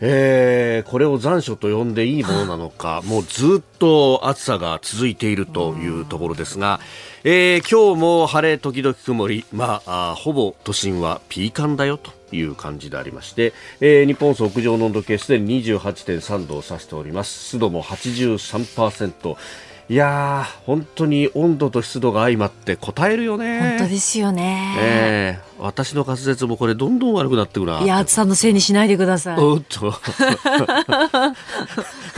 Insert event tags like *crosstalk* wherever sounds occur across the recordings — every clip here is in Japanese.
えー、これを残暑と呼んでいいものなのか、*laughs* もうずっと暑さが続いているというところですが、えー、今日も晴れ時々曇り、まあ、あほぼ都心はピーカンだよという感じでありまして、えー、日本屋上の温度計すでに28.3度を指しております。湿度も83%。いやー、本当に温度と湿度が相まって答えるよね。本当ですよね。えー、私の滑舌もこれどんどん悪くなってくるいや、暑さのせいにしないでください。おっと。*laughs*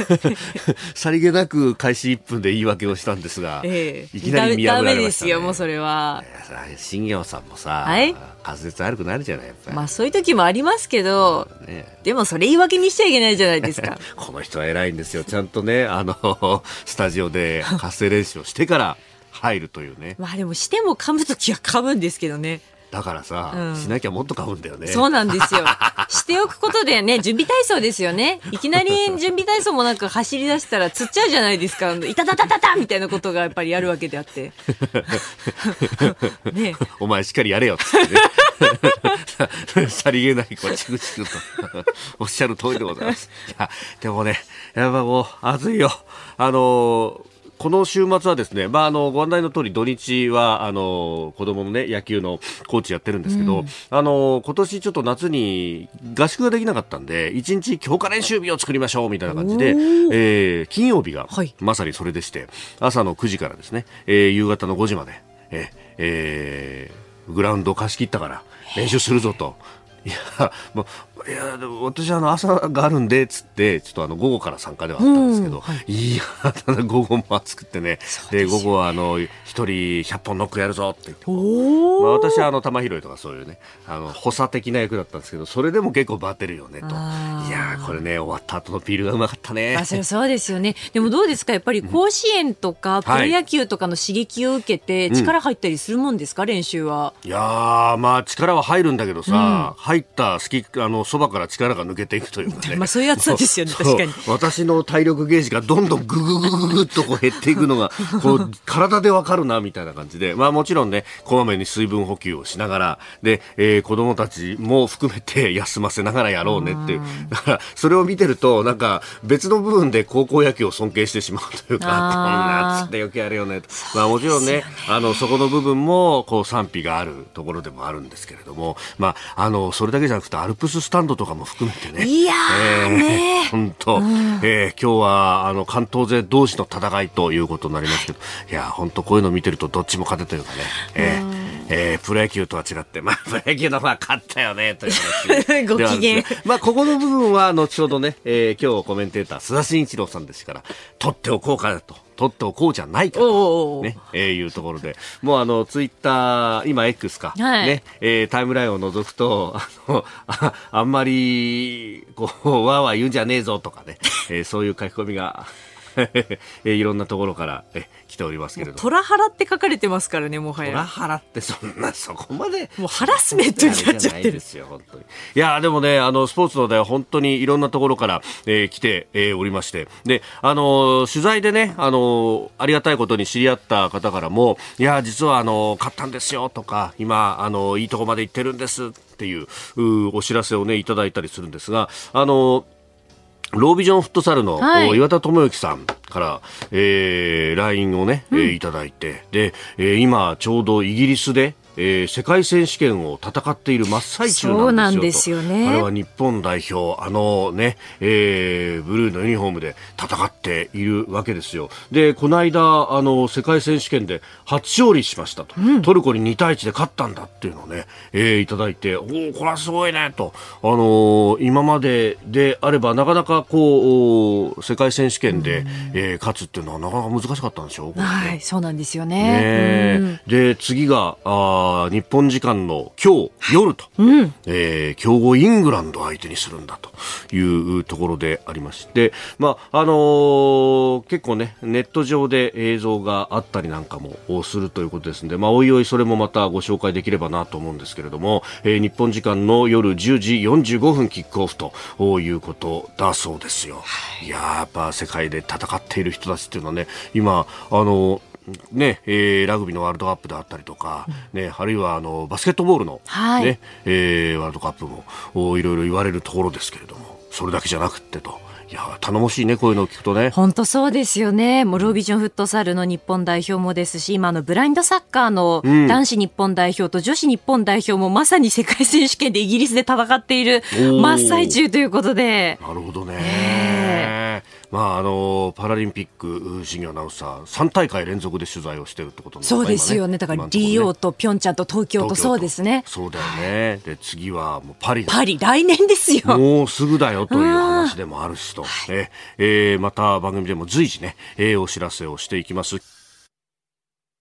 *laughs* さりげなく開始1分で言い訳をしたんですが、ええ、いきなり見破られました、ね、ダメですよ、もうそれは。新業さんもさ、はい、滑舌悪くなるじゃないまあそういう時もありますけど、ね、でもそれ言い訳にしちゃいけないじゃないですか。*laughs* この人は偉いんですよ。ちゃんとねあの *laughs* スタジオで発声練習をしてから入るというね。まあでもしても噛む時は噛むんですけどねだからさ、うん、しなきゃもっと買うんだよね。そうなんですよ。*laughs* しておくことでね、準備体操ですよね。いきなり *laughs* 準備体操もなく走り出したら釣っちゃうじゃないですか。いたたたたたみたいなことがやっぱりやるわけであって。*laughs* ね、お前しっかりやれよっってね。さりげない、こう、チクチクとおっしゃる通りでございます。いや、でもね、やっぱもう、暑いよ。あのーこの週末はですね、まあ、あの、ご案内の通り土日は、あの、子供のね、野球のコーチやってるんですけど、うん、あの、今年ちょっと夏に合宿ができなかったんで、一日強化練習日を作りましょうみたいな感じで、えー、金曜日が、まさにそれでして、朝の9時からですね、えー、夕方の5時まで、ええー、グラウンドを貸し切ったから練習するぞと。いや、いや、でも私あの朝があるんで、つって、ちょっとあの午後から参加ではあったんですけど、はい、いや、ただ午後も暑くてね、で、午後はあの、一人100本ノックやるぞって言って、まあ、私はあの、玉拾いとかそういうね、あの、補佐的な役だったんですけど、それでも結構バテるよね、と。いやこれね、終わった後のビールがうまかったね。あ、それそうですよね。でもどうですか？やっぱり甲子園とか、プロ野球とかの刺激を受けて、力入ったりするもんですか、練習は。いやまあ、力は入るんだけどさ、うん、入った好き、あの、そばから力が抜けていくというかね。*laughs* まあそういうやつですよね、確かに。私の体力ゲージがどんどんぐぐぐぐぐっとこう減っていくのが、*laughs* こう、体でわかるな、みたいな感じで。まあもちろんね、こまめに水分補給をしながら、で、えー、子供たちも含めて *laughs* 休ませながらやろうねっていう。だから、それを見てると、なんか、別の部分で高校野球を尊敬してしまうというか、こんなつってよくやるよね。まあもちろんね、あの、そこの部分も、こう賛否があるところでもあるんですけれども、まあ、あの、それだけじゃなくて、アルプススタンドとかも含めてね。いやー、ね本当、うん、えー、今日は、あの、関東勢同士の戦いということになりますけど、いや、本当こういうの見てるとどっちも勝てというかね、えー、えー、プロ野球とは違って、まあ、プロ野球の方が勝ったよね、という話。*laughs* ご機嫌。まあ、ここの部分は、後ほどね、えー、今日コメンテーター、須田慎一郎さんですから、取っておこうかと。取っておこうじゃないかと、ね、えー、いうところで、もうあの、ツイッター、今 X か、はい、ね、えー、タイムラインを除くと、あの、ああんまり、こう、わーわー言うんじゃねえぞとかね、えー、そういう書き込みが、え *laughs* いろんなところからえ来ておりますけれど。トラハラって書かれてますからねもはや。トラハラってそんな *laughs* そこまで。もうハラスメントになっちゃってるですよ本当に。いやでもねあのスポーツのでは本当にいろんなところから、えー、来て、えー、おりまして。であの取材でねあのありがたいことに知り合った方からもいや実はあの買ったんですよとか今あのいいとこまで行ってるんですっていうお知らせをねいただいたりするんですがあのロービジョンフットサルの、はい、岩田智之さんから、えー、LINE をね、うん、えー、いただいて、で、えー、今ちょうどイギリスで、えー、世界選手権を戦っている真っ最中なんですよね。あれは日本代表、あのね、えー、ブルーのユニフォームで戦っているわけですよ。で、この間、あの、世界選手権で初勝利しましたと。うん、トルコに2対1で勝ったんだっていうのをね、えー、いただいて、おお、これはすごいね、と。あのー、今までであれば、なかなかこう、世界選手権で、うん、えー、勝つっていうのはなかなか難しかったんでしょう、ね、はい、そうなんですよね。ねで、次が、ああ日本時間の今日夜と、うん、えー、強豪イングランド相手にするんだというところでありまして、まああのー、結構ねネット上で映像があったりなんかもするということですので、まあ、おいおいそれもまたご紹介できればなと思うんですけれども、えー、日本時間の夜10時45分キックオフということだそうですよ。いややっぱ世界で戦っている人たちっていうのはね今あのねえー、ラグビーのワールドカップであったりとか、ね、あるいはあのバスケットボールのね、はい、えー、ワールドカップもいろいろ言われるところですけれどもそれだけじゃなくてと。いや頼もしいねこういうのを聞くとね。本当そうですよね。もうロービジョンフットサルの日本代表もですし今のブラインドサッカーの男子日本代表と女子日本代表もまさに世界選手権でイギリスで戦っている真っ最中ということで。なるほどね、え。ーまあ、あのパラリンピック事業アナウンサー3大会連続で取材をしているってことそうですよね、ね、だからリオとピョンチャンと東京とそうですね。そうだよね。で次はもうパリパリ来年ですよ。もうすぐだよという話でもあるしと、ええー、また番組でも随時ね、えー、お知らせをしていきます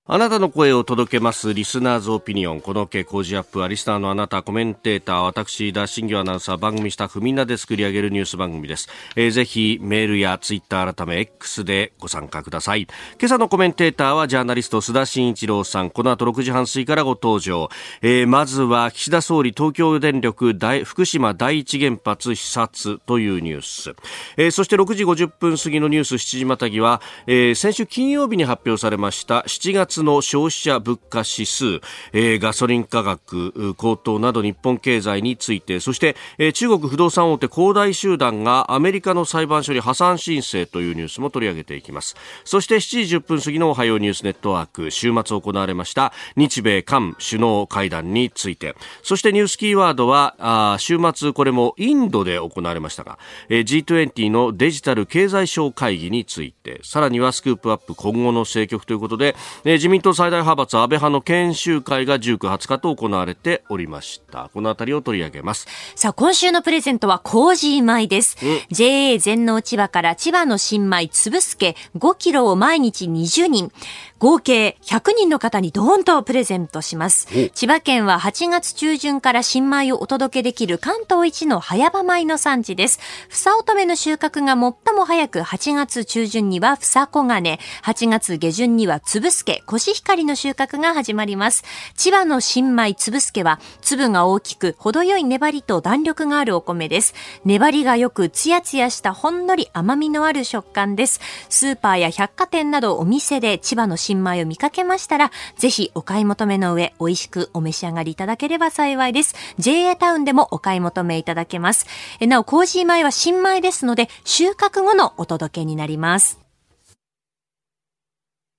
あなたの声を届けますリスナーズオピニオン。この傾向ジアップはリスナーのあなた、コメンテーター、私、ダッシンギアナウンサー、番組スタッフみんなで作り上げるニュース番組です。えー、ぜひメールやツイッター改め X でご参加ください。今朝のコメンテーターはジャーナリスト須田慎一郎さん。この後6時半過ぎからご登場。えー、まずは岸田総理東京電力大福島第一原発視察というニュース。えー、そして6時50分過ぎのニュース7時またぎは、えー、先週金曜日に発表されました7月の消費者物価指数、えー、ガソリン価格高騰など日本経済についてそして、えー、中国不動産大手恒大集団がアメリカの裁判所に破産申請というニュースも取り上げていきます。そして7時10分過ぎのおはようニュースネットワーク週末行われました日米韓首脳会談について。そしてニュースキーワードはあ週末これもインドで行われましたが、えー、G20 のデジタル経済省会議について。さらにはスクープアップ今後の政局ということで、えー、自民党最大派閥安倍派の研修会が19、20日と行われておりました。このあたりを取り上げます。さあ、今週のプレゼントはコージー米です。JA 全農千葉から千葉の新米つぶすけ5キロを毎日20人。合計100人の方にドーンとプレゼントします。千葉県は8月中旬から新米をお届けできる関東一の早場米の産地です。房乙女の収穫が最も早く8月中旬には房小金、8月下旬には粒助、コシヒカリの収穫が始まります。千葉の新米粒助は粒が大きく程よい粘りと弾力があるお米です。粘りがよくツヤツヤしたほんのり甘みのある食感です。スーパーや百貨店などお店で千葉の新新米を見かけましたら、ぜひお買い求めの上、美味しくお召し上がりいただければ幸いです。JA タウンでもお買い求めいただけます。なお、コージー米は新米ですので、収穫後のお届けになります。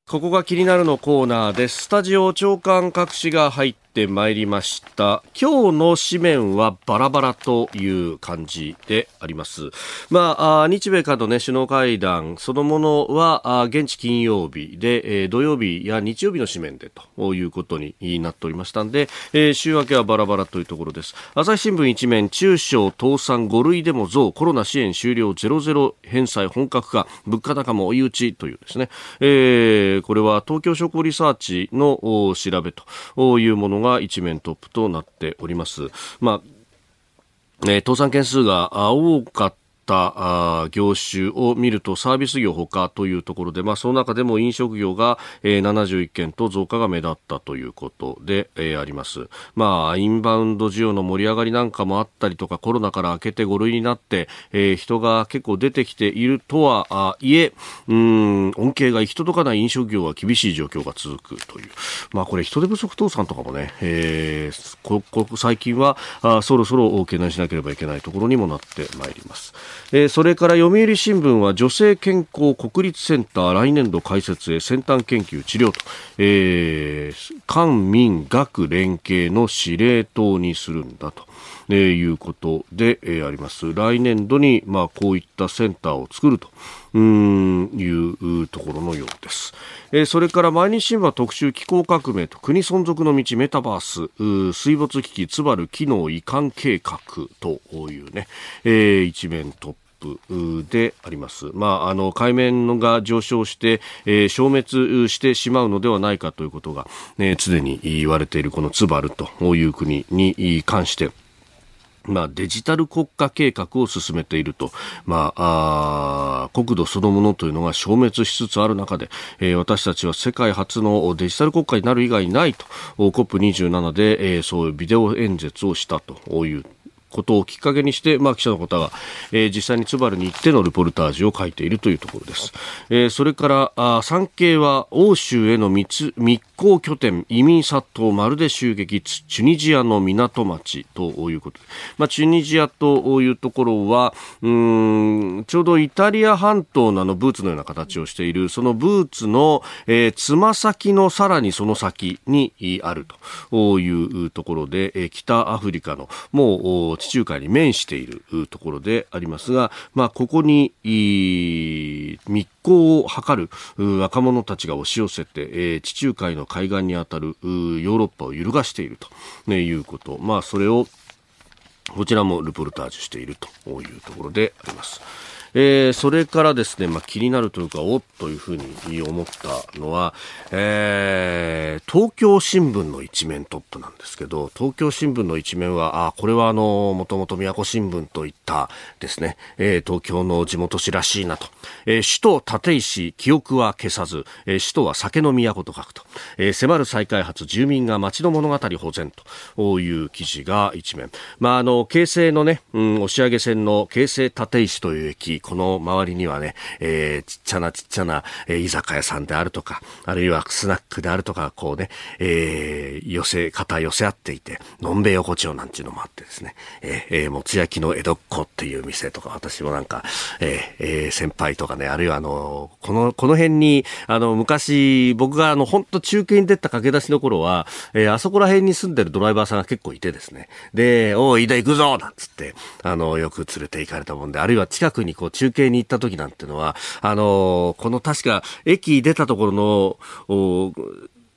ここが気になるのコーナーです。スタジオ長官各紙が入ってまいりました。今日の紙面はバラバラという感じであります。まあ日米韓の、ね、首脳会談そのものは現地金曜日で、えー、土曜日や日曜日の紙面でということになっておりましたんで、えー、週明けはバラバラというところです。朝日新聞一面中小倒産5類でも増コロナ支援終了00返済本格化物価高も追い打ちというですね、えー、これは東京商工リサーチの調べというものがが一面トップとなっております。まあえー、倒産件数が多かっった業種を見るとサービス業ほかというところで、まあ、その中でも飲食業が、えー、71件と増加が目立ったということで、えー、あります。まあ、インバウンド需要の盛り上がりなんかもあったりとか、コロナから明けて5類になって、えー、人が結構出てきているとはいえ、うん、恩恵が行き届かない飲食業は厳しい状況が続くという。まあ、これ人手不足倒産とかもね、えー、ここ最近はあそろそろ懸念しなければいけないところにもなってまいります。えー、それから読売新聞は女性健康国立センター来年度開設へ先端研究治療と、えー、官民学連携の司令塔にするんだと。えー、いうことで、えー、あります。来年度に、まあ、こういったセンターを作るとうんいうところのようです。えー、それから毎日新聞特集気候革命と国存続の道メタバース水没危機つばる機能移管計画というね、えー、一面トップであります。まあ、あの、海面が上昇して、えー、消滅してしまうのではないかということが、ね、常に言われているこのツバルという国に関して、まあ、デジタル国家計画を進めていると、まあ、あ国土そのものというのが消滅しつつある中で、えー、私たちは世界初のデジタル国家になる以外ないと。COP27 で、えー、そういうビデオ演説をしたということをきっかけにして、まあ、記者の方が、えー、実際にツバルに行ってのルポルタージュを書いているというところです。えー、それからあ産経は欧州への密密航拠点移民殺到まるで襲撃チュニジアの港町ということで、まあ、チュニジアというところはうんちょうどイタリア半島ののブーツのような形をしているそのブーツのえつま、先のさらにその先にあるというところで、えー、北アフリカのもう地中海に面しているところでありますが、まあ、ここに密航を図る若者たちが押し寄せて、えー、地中海の海岸にあたるヨーロッパを揺るがしていると、ね、いうこと、まあ、それをこちらもルポルタージュしているというところであります。えー、それからですね、まあ、気になるというか、おっというふうに思ったのは、えー、東京新聞の一面トップなんですけど、東京新聞の一面は、あ、これはあの、もともと宮古新聞といったですね、えー、東京の地元紙らしいなと。えー、首都立石、記憶は消さず、えー、首都は酒の都と書くと。えー、迫る再開発、住民が街の物語保全という記事が一面。まあ、あの、京成のね、うん、押上線の京成立石という駅、この周りにはね、えー、ちっちゃなちっちゃな、えー、居酒屋さんであるとか、あるいはスナックであるとか、こうね、えー、寄せ、肩寄せ合っていて、のんべ横丁なんていうのもあってですね、えー、えー、もつ焼きの江戸っ子っていう店とか、私もなんか、えー、えー、先輩とかね、あるいはあの、この、この辺に、あの、昔、僕があの、本当中継に出た駆け出しの頃は、えー、あそこら辺に住んでるドライバーさんが結構いてですね、で、おい、飯田行くぞなんつって、あの、よく連れて行かれたもんで、あるいは近くにこう、中継に行った時なんてのは、あの、この確か駅出たところの、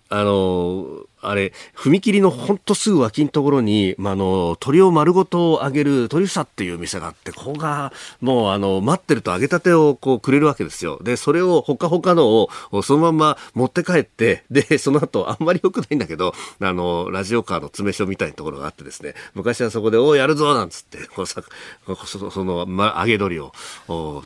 あの、あれ、踏切のほんとすぐ脇のところに、まあ、あの、鳥を丸ごと揚げる鳥房っていう店があって、ここが、もう、あの、待ってると揚げたてをこうくれるわけですよ。で、それをほかほかのをそのまま持って帰って、で、その後、あんまり良くないんだけど、あの、ラジオカーの詰め所みたいなところがあってですね、昔はそこで、おやるぞなんつって、こうさそその、ま、揚げ鳥を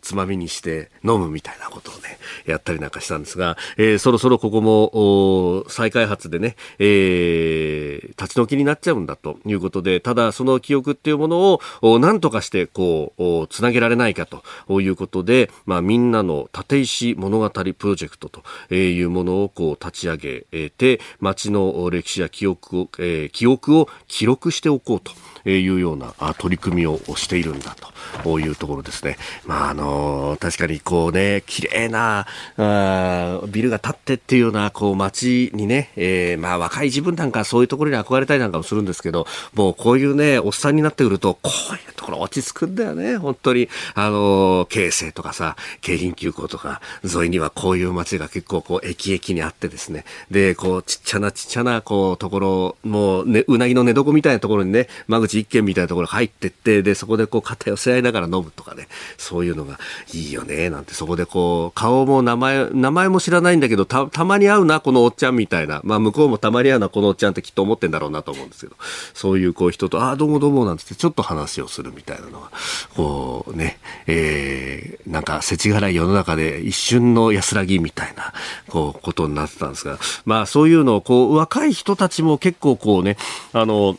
つまみにして飲むみたいなことをね、やったりなんかしたんですが、えー、そろそろここも、再開発でね、ー、立ち退きになっちゃうんだということで、ただその記憶っていうものを何とかしてこう、つなげられないかということで、まあみんなの立石物語プロジェクトというものをこう立ち上げて、街の歴史や記憶を、えー、記憶を記録しておこうと。いうような取り組みをしているんだというところですね。まあ、あの、確かにこうね、綺麗なあビルが建ってっていうようなこう街にね、えー、まあ若い自分なんかそういうところに憧れたりなんかもするんですけど、もうこういうね、おっさんになってくると、こういうところ落ち着くんだよね、本当に。あの、京成とかさ、京浜急行とか沿いにはこういう街が結構こう駅駅にあってですね。で、こうちっちゃなちっちゃなこうところ、もうね、うなぎの寝床みたいなところにね、間口一軒みたいなところ入ってって、で、そこでこう肩寄せ合いながら飲むとかね、そういうのがいいよね、なんて、そこでこう、顔も名前、名前も知らないんだけど、た、たまに会うな、このおっちゃんみたいな。まあ、向こうもたまにリアな、このおっちゃんってきっと思ってんだろうなと思うんですけど、そういうこう人と、ああ、どうもどうもなんつって、ちょっと話をするみたいなのは、こうね、えー、なんか、世知辛い世の中で一瞬の安らぎみたいな、こう、ことになってたんですが、まあ、そういうのを、こう、若い人たちも結構こうね、あの、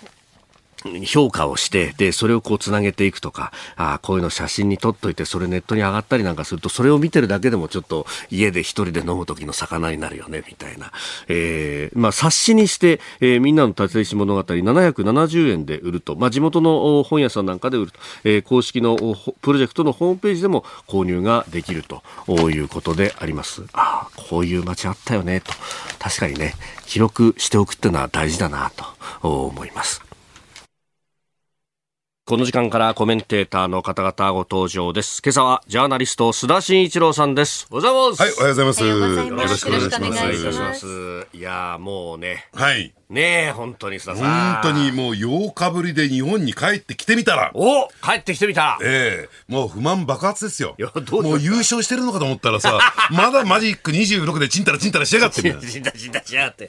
評価をして、で、それをこうつなげていくとか、ああこういうの写真に撮っといて、それネットに上がったりなんかすると、それを見てるだけでもちょっと家で一人で飲む時の魚になるよね、みたいな。えー、まあ冊子にして、えー、みんなの立石物語770円で売ると、まあ地元の本屋さんなんかで売ると、えー、公式のプロジェクトのホームページでも購入ができるということであります。ああ、こういう街あったよね、と。確かにね、記録しておくっていうのは大事だな、と思います。この時間からコメンテーターの方々ご登場です。今朝はジャーナリスト須田慎一郎さんです。おはようございます。はい、おはようございます。よろしくお願いします。いいいやもうね。はい。ねえ、本当にささ本当にもう8日ぶりで日本に帰ってきてみたら、お帰ってきてみた。ええもう不満爆発ですよ。いやどうもう優勝してるのかと思ったらさ、*laughs* まだマジック26でチンタラチンタラしやがってみたいな。死んだ死んだ死んだって。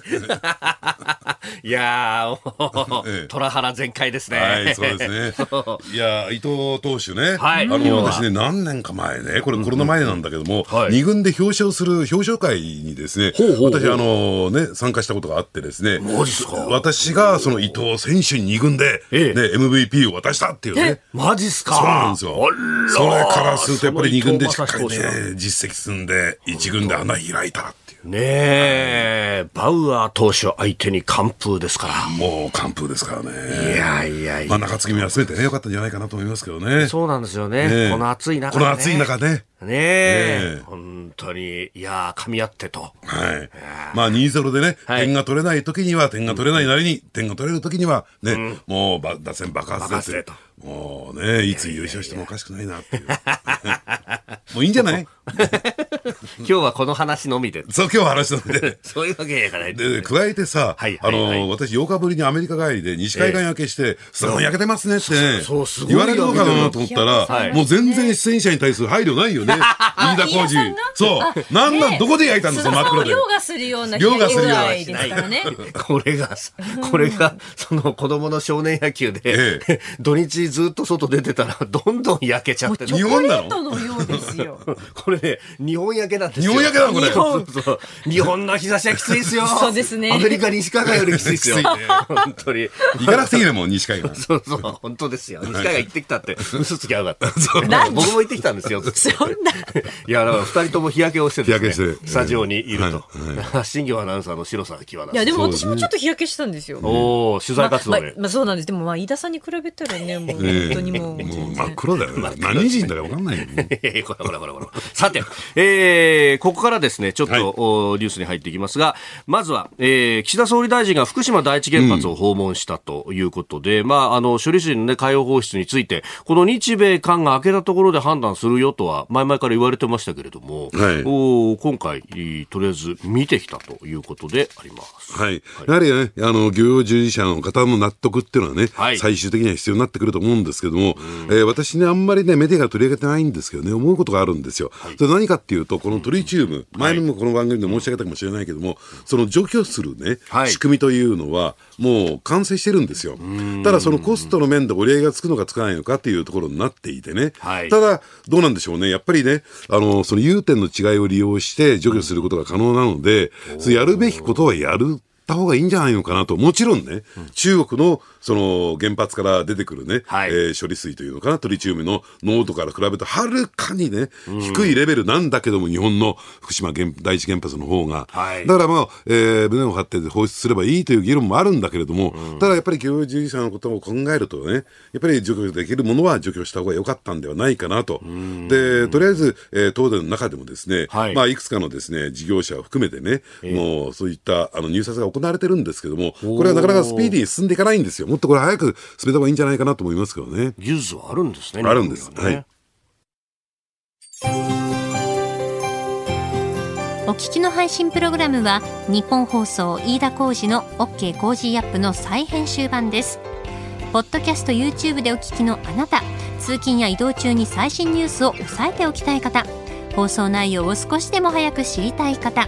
いやー、虎原全開ですね。はい、そうですね。*laughs* いや、伊藤投手ね。はい。あの、私ね、何年か前ね、これコロナ前なんだけども、はい。二軍で表彰する表彰会にですね、ほうほうほう。私、あのね、参加したことがあってですね、マジっすか私がその伊藤選手に二軍で、ええね、MVP を渡したっていうね。マジっすかそうなんですよ。それからするとやっぱり二軍でしっかりね、実績積んで、一軍で穴開いたっていう。ねえ、バウアー投手相手に完封ですから。もう完封ですからね。いやいやいまあや。中継ぎも休めてね、よかったんじゃないかなと思いますけどね。そうなんですよね。ねえこの暑い中この暑い中ね。ねえ。ええ。本当に、いやー、噛み合ってと。はい。まあ2-0でね、はい。点が取れない時には点が取れないなりに、点が取れる時にはね、もうば打線爆発です爆発でと。もうね、いつ優勝してもおかしくないなっていう。もういいんじゃない *laughs* 今日はこの話のみで。そう、今日話したので。*laughs* そういうわけにはいかない。で、加えてさ、はいあはいはい。の、私8日ぶりにアメリカ帰りで西海岸焼けして、すごい焼けてますねってねそうそうすごい言われるのかなと思ったら、はいもう全然出演者に対する配慮ないよね。飯田浩二が。そう。なんなん、どこで焼いたんだ、その真っ黒で。凌駕するような凌駕するような被害ですからね。これが、これが、その子供の少年野球で、え *laughs* 土日ずっと外出てたら、どんどん焼けちゃって、日本なののようですよ。*laughs* これね、日本焼けなんですよ。日本焼けなのこれそうそうそう日本の日差しはきついですよ。そうですねアメリカ西海岸よりきついですよ。本当に。行かなくていいね、もう西海岸。*laughs* そうそう、本当ですよ。西海岸行ってきたって、嘘つきゃよかった。僕も行ってきたんですよ。そんな。*laughs* いや、だから二人とも日焼けをしてですね、日焼けしてスタジオにいるとは。*laughs* 新業アナウンサーの白さ際いや、でも私もちょっと日焼けしたんですよ。おお取材活動で。まあまあそうなんです。でもまあ、飯田さんに比べたらね、もう本当にもう。もう真っ黒だよね。何人だか分かんないよね。ほらほらほらほら。さて、えー、ここからですね、ちょっと、ニュースに入っていきますが、まずは、えー、岸田総理大臣が福島第一原発を訪問したということで、まあ、あの、処理水のね、海洋放出について、この日米韓が開けたところで判断するよとは、前々から言われてましたけれども、はいおー今回、とりあえず見てきたということであります。はい。やはりね、あの、漁業従事者の方の納得っていうのはね、はい最終的には必要になってくると思うんですけども、えー私ね、あんまりね、メディアが取り上げてないんですけどね、思うことがあるんですよ。それ何かっていうと、このトリチウム、前にもこの番組で申し上げたかもしれないけども、その除去するね、はい仕組みというのは、もう完成してるんですよ。ただ、そのコストの面で折り合いがつくのかつかないのかっていうところになっていてね。はいただ、どうなんでしょうね。やっぱりね、あの、その融点の違いを利用して除去することが可能なので、やるべきことはやる。た方がいいんじゃないのかなと。もちろんね、中国のその原発から出てくるね、はい。えー処理水というのかな、トリチウムの濃度から比べるとはるかにね、低いレベルなんだけども、日本の福島原第一原発の方が。はい。だからまあ、えー胸を張って放出すればいいという議論もあるんだけれども、ただやっぱり教育従事者のことを考えるとね、やっぱり除去できるものは除去した方が良かったんではないかなと。で、とりあえず、えー東電の中でもですね、はい。まあ、いくつかのですね、事業者を含めてね、もうそういったあの入札が行われてるんですけども、これはなかなかスピーディーに進んでいかないんですよ。もっとこれ早く進めた方がいいんじゃないかなと思いますけどね。技術はあるんですね。あるんですはねお聞きの配信プログラムは日本放送飯田浩司の OK コージーアップの再編集版ですポッドキャスト YouTube でお聞きのあなた通勤や移動中に最新ニュースを押さえておきたい方放送内容を少しでも早く知りたい方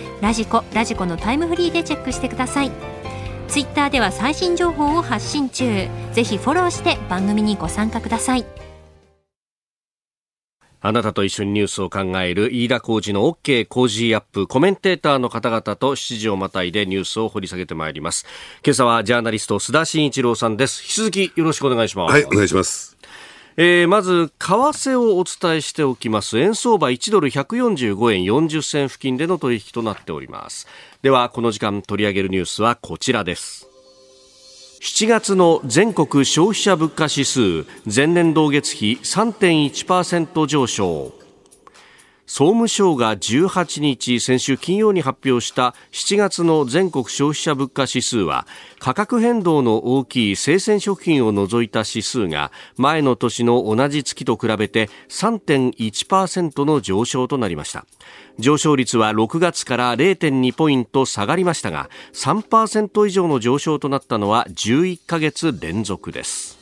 ラジコラジコのタイムフリーでチェックしてくださいツイッターでは最新情報を発信中ぜひフォローして番組にご参加くださいあなたと一緒にニュースを考える飯田浩二の OK 工事アップコメンテーターの方々と7時をまたいでニュースを掘り下げてまいります。今朝はジャーナリスト須田慎一郎さんです。引き続きよろしくお願いします。はい、お願いします。えーまず、為替をお伝えしておきます。円相場1ドル145円40銭付近での取引となっております。では、この時間取り上げるニュースはこちらです。7月の全国消費者物価指数前年同月比3.1%上昇総務省が18日先週金曜に発表した7月の全国消費者物価指数は価格変動の大きい生鮮食品を除いた指数が前の年の同じ月と比べて3.1%の上昇となりました。上昇率は6月から0.2ポイント下がりましたが3%以上の上昇となったのは11ヶ月連続です。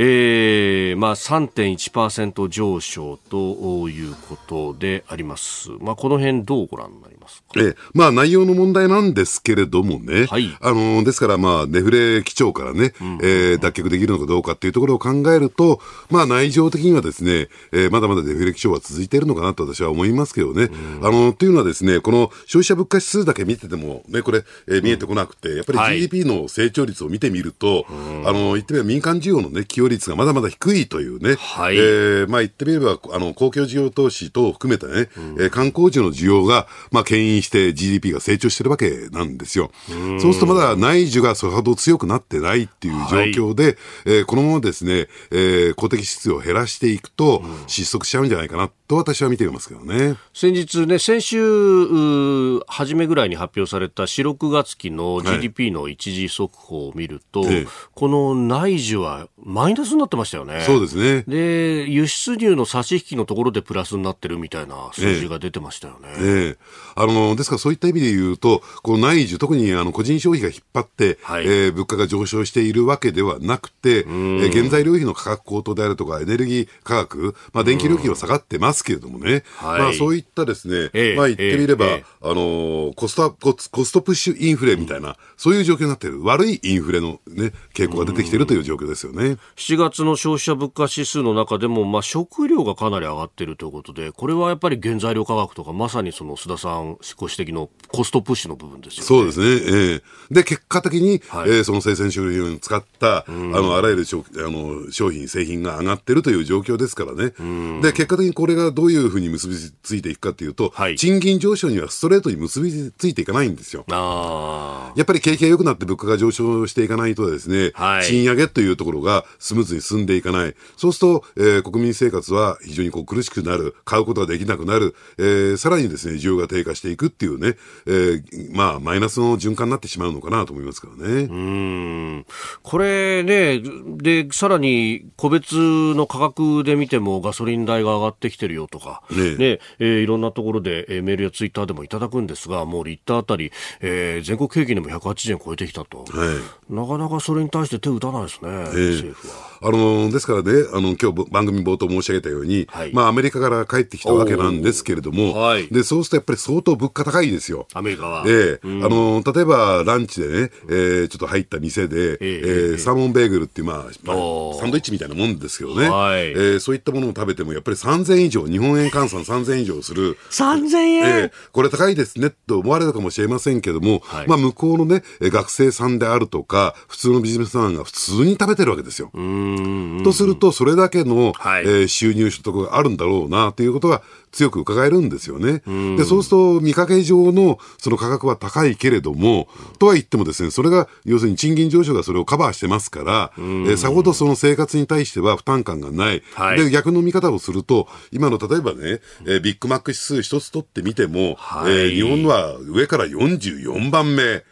えー、まあ3.1%上昇ということであります。まあこの辺どうご覧になりますか？えー、まあ内容の問題なんですけれどもね。はい。あの、ですからまあデフレ基調からね、うん、えー、脱却できるのかどうかっていうところを考えると、まあ内情的にはですね、えー、まだまだデフレ基調は続いているのかなと私は思いますけどね。うん、あの、というのはですね、この消費者物価指数だけ見ててもね、これ、えー、見えてこなくて、やっぱり GDP の成長率を見てみると、はい、あの、言ってみれば民間需要のね、寄与率がまだまだ低いというね、はい、えー、まあ言ってみれば、あの、公共事業投資等を含めたね、うん、えー、観光地の需要が、まあ牽引して GDP が成長してるわけなんですよ。うそうするとまだ内需がそれほど強くなってないっていう状況で、はい、えー、このままですね、えー、公的支出を減らしていくと、失速しちゃうんじゃないかなと私は見ていますけどね。先日ね、先週、初めぐらいに発表された4、6月期の GDP の一時速報を見ると、はい、この内需はマイナスになってましたよね。そうですね。で、輸出入の差し引きのところでプラスになってるみたいな数字が出てましたよね。ええあの、ですからそういった意味で言うと、この内需、特にあの個人消費が引っ張って、はい、えー、物価が上昇しているわけではなくて、えー、原材料費の価格高騰であるとか、エネルギー価格、まあ電気料金は下がってますけれどもね、まあそういったですね、えまあ言ってみれば、えあのコストコ、コストプッシュインフレみたいな、そういう状況になっている。悪いインフレのね、傾向が出てきているという状況ですよね。7月の消費者物価指数の中でも、まあ、食料がかなり上がっているということで、これはやっぱり原材料価格とか、まさにその須田さんご指摘のコストプッシュの部分ですよね。そうですね。ええー、で、結果的に、はい、えー、その生鮮食品を使った、あの、あらゆる商あの商品、製品が上がっているという状況ですからね。で、結果的にこれがどういうふうに結びついていくかというと、はい、賃金上昇にはストレートに結びついていかないんですよ。やっぱり景気が良くなって物価が上昇していかないとですね、はい、賃上げというところがスムーズに進んでいかない。そうすると、えー、国民生活は非常にこう苦しくなる、買うことができなくなる、えー、さらにですね、需要が低下していくっていうね、えー、まあ、マイナスの循環になってしまうのかなと思いますからね。うん。これね、で、さらに個別の価格で見てもガソリン代が上がってきてるよとか、ね、ねえー、いろんなところで、えー、メールやツイッターでもいただくんですが、もうリッターあたり、えー、全国平均でも180円超えてきたと。はい。なかなかそれに対して手を打たないですね、えー、政府は。あのですからね、あの今日番組冒頭申し上げたように、はい、まあアメリカから帰ってきたわけなんですけれども、はい、でそうするとやっぱり相当物価高いですよ。アメリカは。ええ。ー、あの例えばランチでね、えー、ちょっと入った店で、えー、えー、サーモンベーグルっていう、まあ、まあ、サンドイッチみたいなもんですけどね、はい、えー、そういったものを食べてもやっぱり3000円以上、日本円換算3000円以上する。3000円、えー、これ高いですねと思われるかもしれませんけども、はい、まあ向こうのね、学生さんであるとか、普通のビジネスマンが普通に食べてるわけですよ。とすると、それだけの、はい、えー、収入所得があるんだろうなということが強く伺えるんですよね。で、そうすると見かけ上のその価格は高いけれども、とは言ってもですね、それが要するに賃金上昇がそれをカバーしてますから、えー、さほどその生活に対しては負担感がない。はい、で、逆の見方をすると、今の例えばね、えー、ビッグマック指数一つ取ってみても、はい、えー、日本は上から44番目。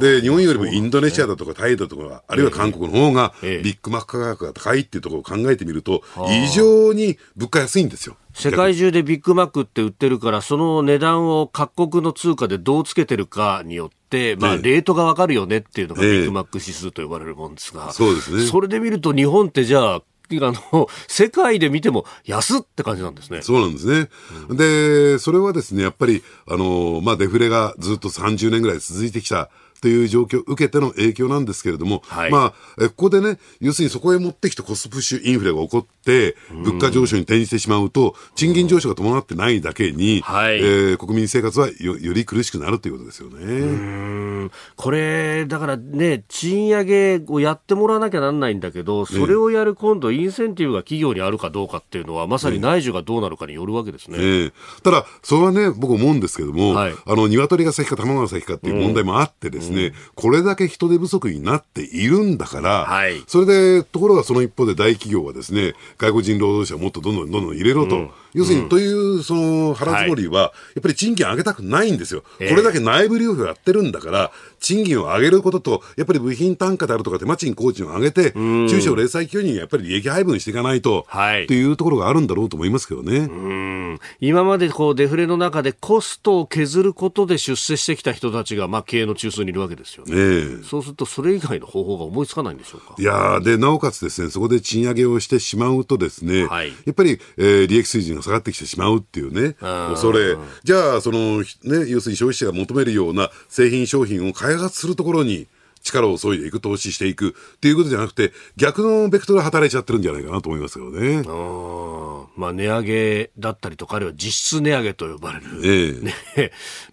で、日本よりもインドネシアだとかタイだとか、あるいは韓国の方がビッグマック価格が高いっていうところを考えてみると、異常に物価安いんですよ。世界中でビッグマックって売ってるから、その値段を各国の通貨でどうつけてるかによって、まあ、レートがわかるよねっていうのがビッグマック指数と呼ばれるもんですが、そうですね。それで見ると日本ってじゃあ、あの、世界で見ても安って感じなんですね。そうなんですね。うん、で、それはですね、やっぱり、あの、まあ、デフレがずっと30年ぐらい続いてきたという状況を受けての影響なんですけれども、はい、まあ、ここでね、要するにそこへ持ってきてコストプッシュインフレが起こって、物価上昇に転じてしまうと、賃金上昇が伴ってないだけに、はい、えー、国民生活はよより苦しくなるということですよね。これ、だからね、賃上げをやってもらわなきゃなんないんだけど、それをやる今度、インセンティブが企業にあるかどうかっていうのは、まさに内需がどうなるかによるわけですね。ねただ、それはね、僕思うんですけども、はい、あの、鶏が先か卵が先かっていう問題もあってですね、ですね、これだけ人手不足になっているんだから、はいそれで、ところがその一方で大企業はですね、外国人労働者をもっとどんどんどんどん入れろと。要するに、という、その腹積もりは、やっぱり賃金上げたくないんですよ。ええこれだけ内部留保やってるんだから、賃金を上げることと、やっぱり部品単価であるとか手間賃、工賃を上げて、中小零細企業にやっぱり利益配分していかないと、はいっていうところがあるんだろうと思いますけどね。うん今までこうデフレの中でコストを削ることで出世してきた人たちが、まあ、経営の中枢にいるわけですよね。ええそうすると、それ以外の方法が思いつかないんでしょうか？いやーで、なおかつですね、そこで賃上げをしてしまうとですね、はいやっぱり、えー利益水準が下がってきてしまうっていうね、ん。恐れ。じゃあ、その、ひね、要するに消費者が求めるような製品商品を開発するところに、力を注いでいく、投資していくっていうことじゃなくて、逆のベクトルで働いちゃってるんじゃないかなと思いますけどね。うん。まあ、値上げだったりとか、あるいは実質値上げと呼ばれる。ええ。ね、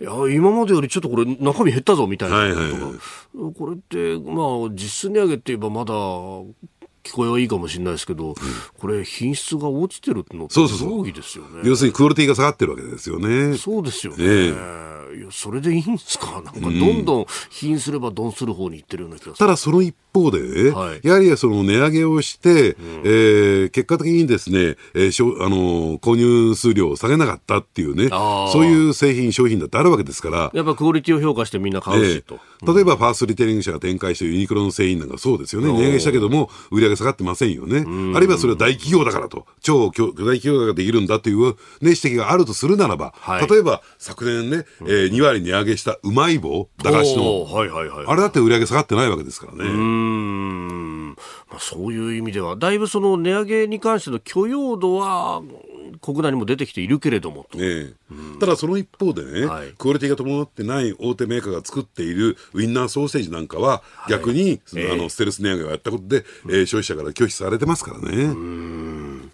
いや今までよりちょっとこれ中身減ったぞみたいなことが、はいはいはこれって、まあ、実質値上げって言えばまだ聞こえはいいかもしれないですけど、これ品質が落ちてるのってそうそうそう多いですよね。要するにクオリティが下がってるわけですよね。そうですよね。えいやそれでいいんですか？なんかどんどん貧すればドンする方に行ってるような気がする。ただその一方でね、はい。やはりその値上げをして、えー結果的にですね、えーしょあのー購入数量を下げなかったっていうねそういう製品、商品だってあるわけですから、やっぱクオリティを評価してみんな買うえしと。え例えばファーストリテイリング社が展開しているユニクロの製品なんかそうですよね。値上げしたけども、売り上げ下がってませんよね。あるいはそれは大企業だからと、超巨巨大企業ができるんだという、ね、指摘があるとするならば、はい。例えば昨年ね、えー2割値上げしたうまい棒、駄菓子の。はいはいはい。あれだって売り上げ下がってないわけですからね。うーんまあ、そういう意味では、だいぶその値上げに関しての許容度は国内にも出てきているけれどもと。ええただその一方でね、はいクオリティが伴ってない大手メーカーが作っているウインナーソーセージなんかは、逆に、ええあのステルス値上げをやったことで、えー消費者から拒否されてますからね。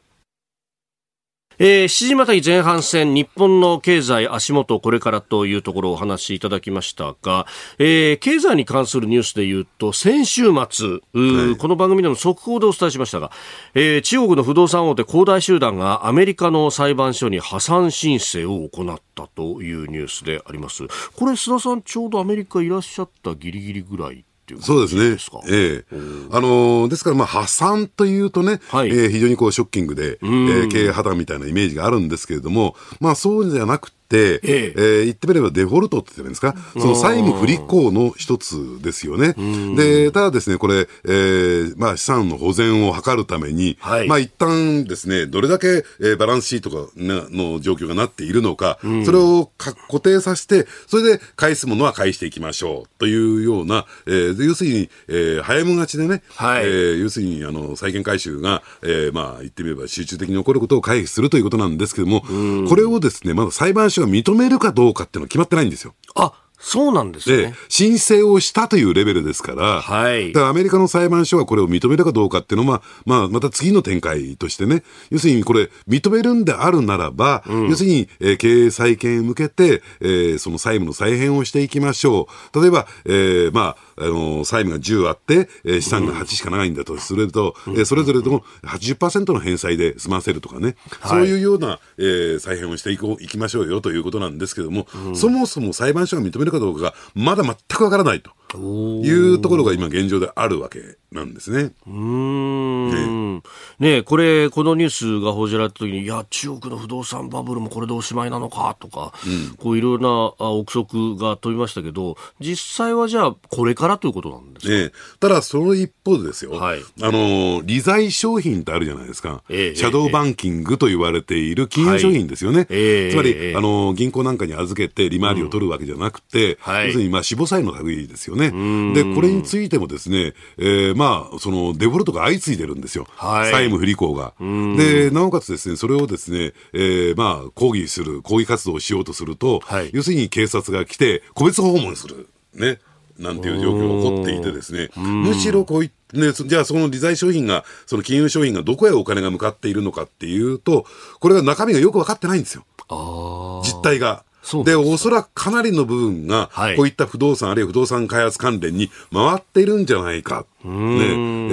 えー、7時またぎ前半戦、日本の経済足元これからというところをお話しいただきましたが、えー、経済に関するニュースで言うと、先週末、はいこの番組でも速報でお伝えしましたが、えー、中国の不動産大手恒大集団がアメリカの裁判所に破産申請を行ったというニュースであります。これ、須田さん、ちょうどアメリカいらっしゃったギリギリぐらいっていうそうですね。か？ええ。あのーですから、まあ、破産というとね、はい。えー非常にこうショッキングで、えー経営破綻みたいなイメージがあるんですけれども、まあ、そうじゃなくて、ええ。えー言ってみればデフォルトって言ってるんですか、その債務不履行の一つですよね。で、ただですね、これ、えーまあ、資産の保全を図るために、はい。まあ、一旦ですね、どれだけ、えーバランスシートが、ね、の状況がなっているのか、それをか固定させて、それで返すものは返していきましょうというような、えー要するに、えー早めがちでね、はい。えー要するにあの債権回収が、えーまあ、言ってみれば集中的に起こることを回避するということなんですけども、これをですね、まだ裁判所が認めるかどうかっていうのは決まってないんですよ。あ、そうなんですでね。、申請をしたというレベルですから、はいだからアメリカの裁判所がこれを認めるかどうかっていうのは、まあ、また次の展開としてね、要するにこれ、認めるんであるならば、要するに、えー経営再建へ向けて、えーその債務の再編をしていきましょう。例えば、えーまあ、あの債務が10あって、えー資産が8しかないんだと。すると、えーそれぞれとも80%の返済で済ませるとかね、そういうような、えー再編をしていこう、いきましょうよということなんですけども、そもそも裁判所が認めるかどうかが、まだ全くわからないというところが今現状であるわけなんですね。うーん。ねえ。これ、このニュースが報じられたときに、いや、中国の不動産バブルもこれでおしまいなのかとか、こういろいろなあ憶測が飛びましたけど、実際はじゃあ、これからということなんですか、ねえ。ただ、その一方でですよ、はい。あの利財商品ってあるじゃないですか、ええシャドーバンキングと言われている金融商品ですよね、ええつまり、ええ。あの銀行なんかに預けて利回りを取るわけじゃなくて、はい。要するに、まあ、死亡債の類ですよね、でこれについてもですね、えーまあ、そのデフォルトが相次いでるんですよ、はい債務不履行が。でなおかつですね、それをですね、えーまあ、抗議する、抗議活動をしようとすると、はい要するに警察が来て、個別訪問する。ね。なんていう状況が起こっていてですね、むしろこういね、そじゃあその理財商品が、その金融商品がどこへお金が向かっているのかっていうと、これが中身がよく分かってないんですよ。あ実態が。でですおそらくかなりの部分が、はい。こういった不動産、あるいは不動産開発関連に回っているんじゃないか。ね、え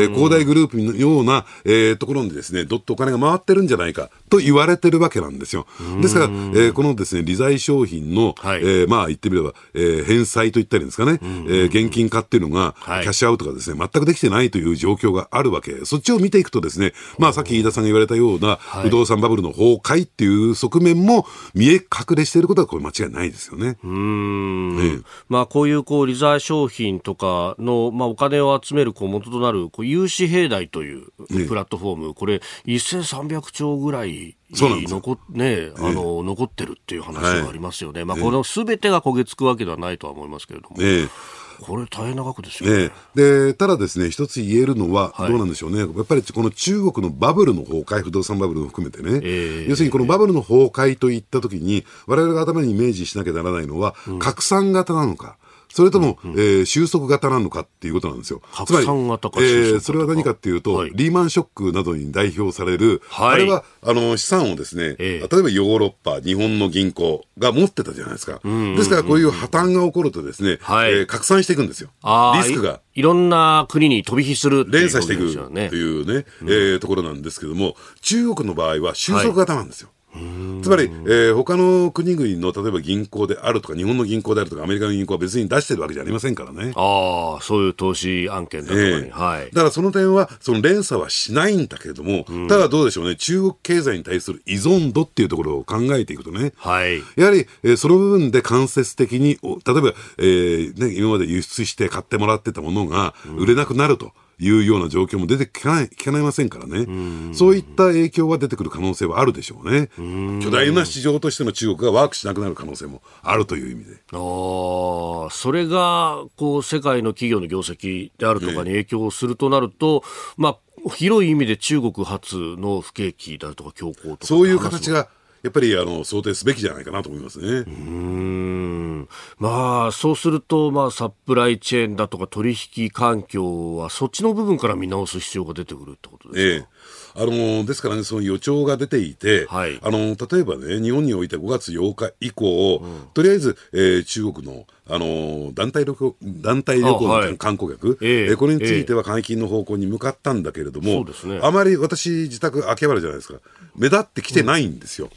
ー恒大グループのような、えーところにですね、どっとお金が回ってるんじゃないかと言われてるわけなんですよ。ですから、えーこのですね、利財商品の、はい。えーまあ言ってみれば、えー返済と言ったらいいんですかね、えー現金化っていうのが、はい。キャッシュアウトがですね、全くできてないという状況があるわけ。そっちを見ていくとですね、まあさっき飯田さんが言われたような、不動産バブルの崩壊っていう側面も見え隠れしていることはこれ間違いないですよね。うーん。ええ。まあ、こういうこう利財商品とかの、まあ、お金を集めるこう元となるこう融資平台というええ。プラットフォーム、これ、1300兆ぐらいそうなん残,、ねあの残ってるっていう話がありますよね、まあ、このすべてが焦げつくわけではないとは思いますけれども、ええこれ、大変な額ですよね。ええ、でただですね、一つ言えるのは、はい。どうなんでしょうね、やっぱりこの中国のバブルの崩壊、不動産バブルも含めてね、ええ。要するにこのバブルの崩壊といったときに、我々が頭にイメージしなきゃならないのは、拡散型なのか。それとも、えー収束型なのかっていうことなんですよ。拡散型かつまり収束型かえーそれは何かっていうと、はいリーマンショックなどに代表される、はいあれはあの資産をですね、ええ例えばヨーロッパ、日本の銀行が持ってたじゃないですか。ですからこういう破綻が起こるとですね、はいえー拡散していくんですよ。リスクが。いいろんな国に飛び火するっていう連鎖していくことですよねうね、えーところなんですけども、中国の場合は収束型なんですよ。つまり、えー他の国々の例えば銀行であるとか、日本の銀行であるとか、アメリカの銀行は別に出してるわけじゃありませんからね。ああ、そういう投資案件だとかに、ええはい。だからその点は、その連鎖はしないんだけれども、ただどうでしょうね、中国経済に対する依存度っていうところを考えていくとね、はい。やはり、えーその部分で間接的に、お例えば、えーね、今まで輸出して買ってもらってたものが売れなくなると。いうような状況も出てきかない、きかないませんからね。そういった影響は出てくる可能性はあるでしょうね。巨大な市場としての中国がワークしなくなる可能性もあるという意味で。ああ、それが、こう、世界の企業の業績であるとかに影響するとなると、まあ、広い意味で中国発の不景気であるとか強行とか。そういう形が、やっぱりあの想定すべきじゃないかなと思いますね。うんまあ、そうすると、まあ、サプライチェーンだとか取引環境は、そっちの部分から見直す必要が出てくるってことですか？ええあのですからね、その予兆が出ていて、はいあの例えばね、日本において5月8日以降、とりあえず、えー中国の、あの団体旅行団体旅行の観光客、えええーこれについては解禁の方向に向かったんだけれども、ねあまり私、自宅、秋葉原じゃないですか、目立ってきてないんですよ。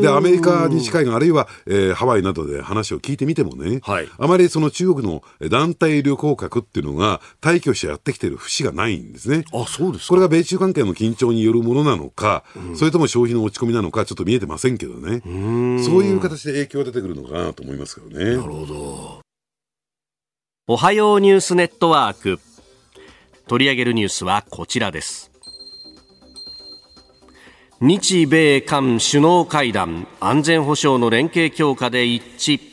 で、アメリカ西海岸、あるいは、えーハワイなどで話を聞いてみてもね、はいあまりその中国の団体旅行客っていうのが、大挙してやってきてる節がないんですね。あ、そうですか。これが米中関係の緊張によるものなのか、それとも消費の落ち込みなのか、ちょっと見えてませんけどね、そういう形で影響が出てくるのかなと思いますけどね。なるほど。おはようニュースネットワーク。取り上げるニュースはこちらです。日米韓首脳会談、安全保障の連携強化で一致。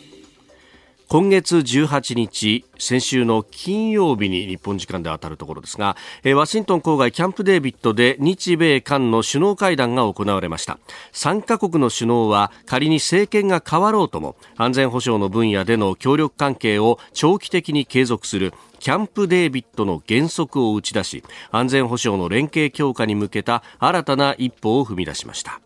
今月18日、先週の金曜日に日本時間で当たるところですが、ワシントン郊外キャンプデービッドで日米韓の首脳会談が行われました。3カ国の首脳は仮に政権が変わろうとも安全保障の分野での協力関係を長期的に継続するキャンプデービッドの原則を打ち出し、安全保障の連携強化に向けた新たな一歩を踏み出しました。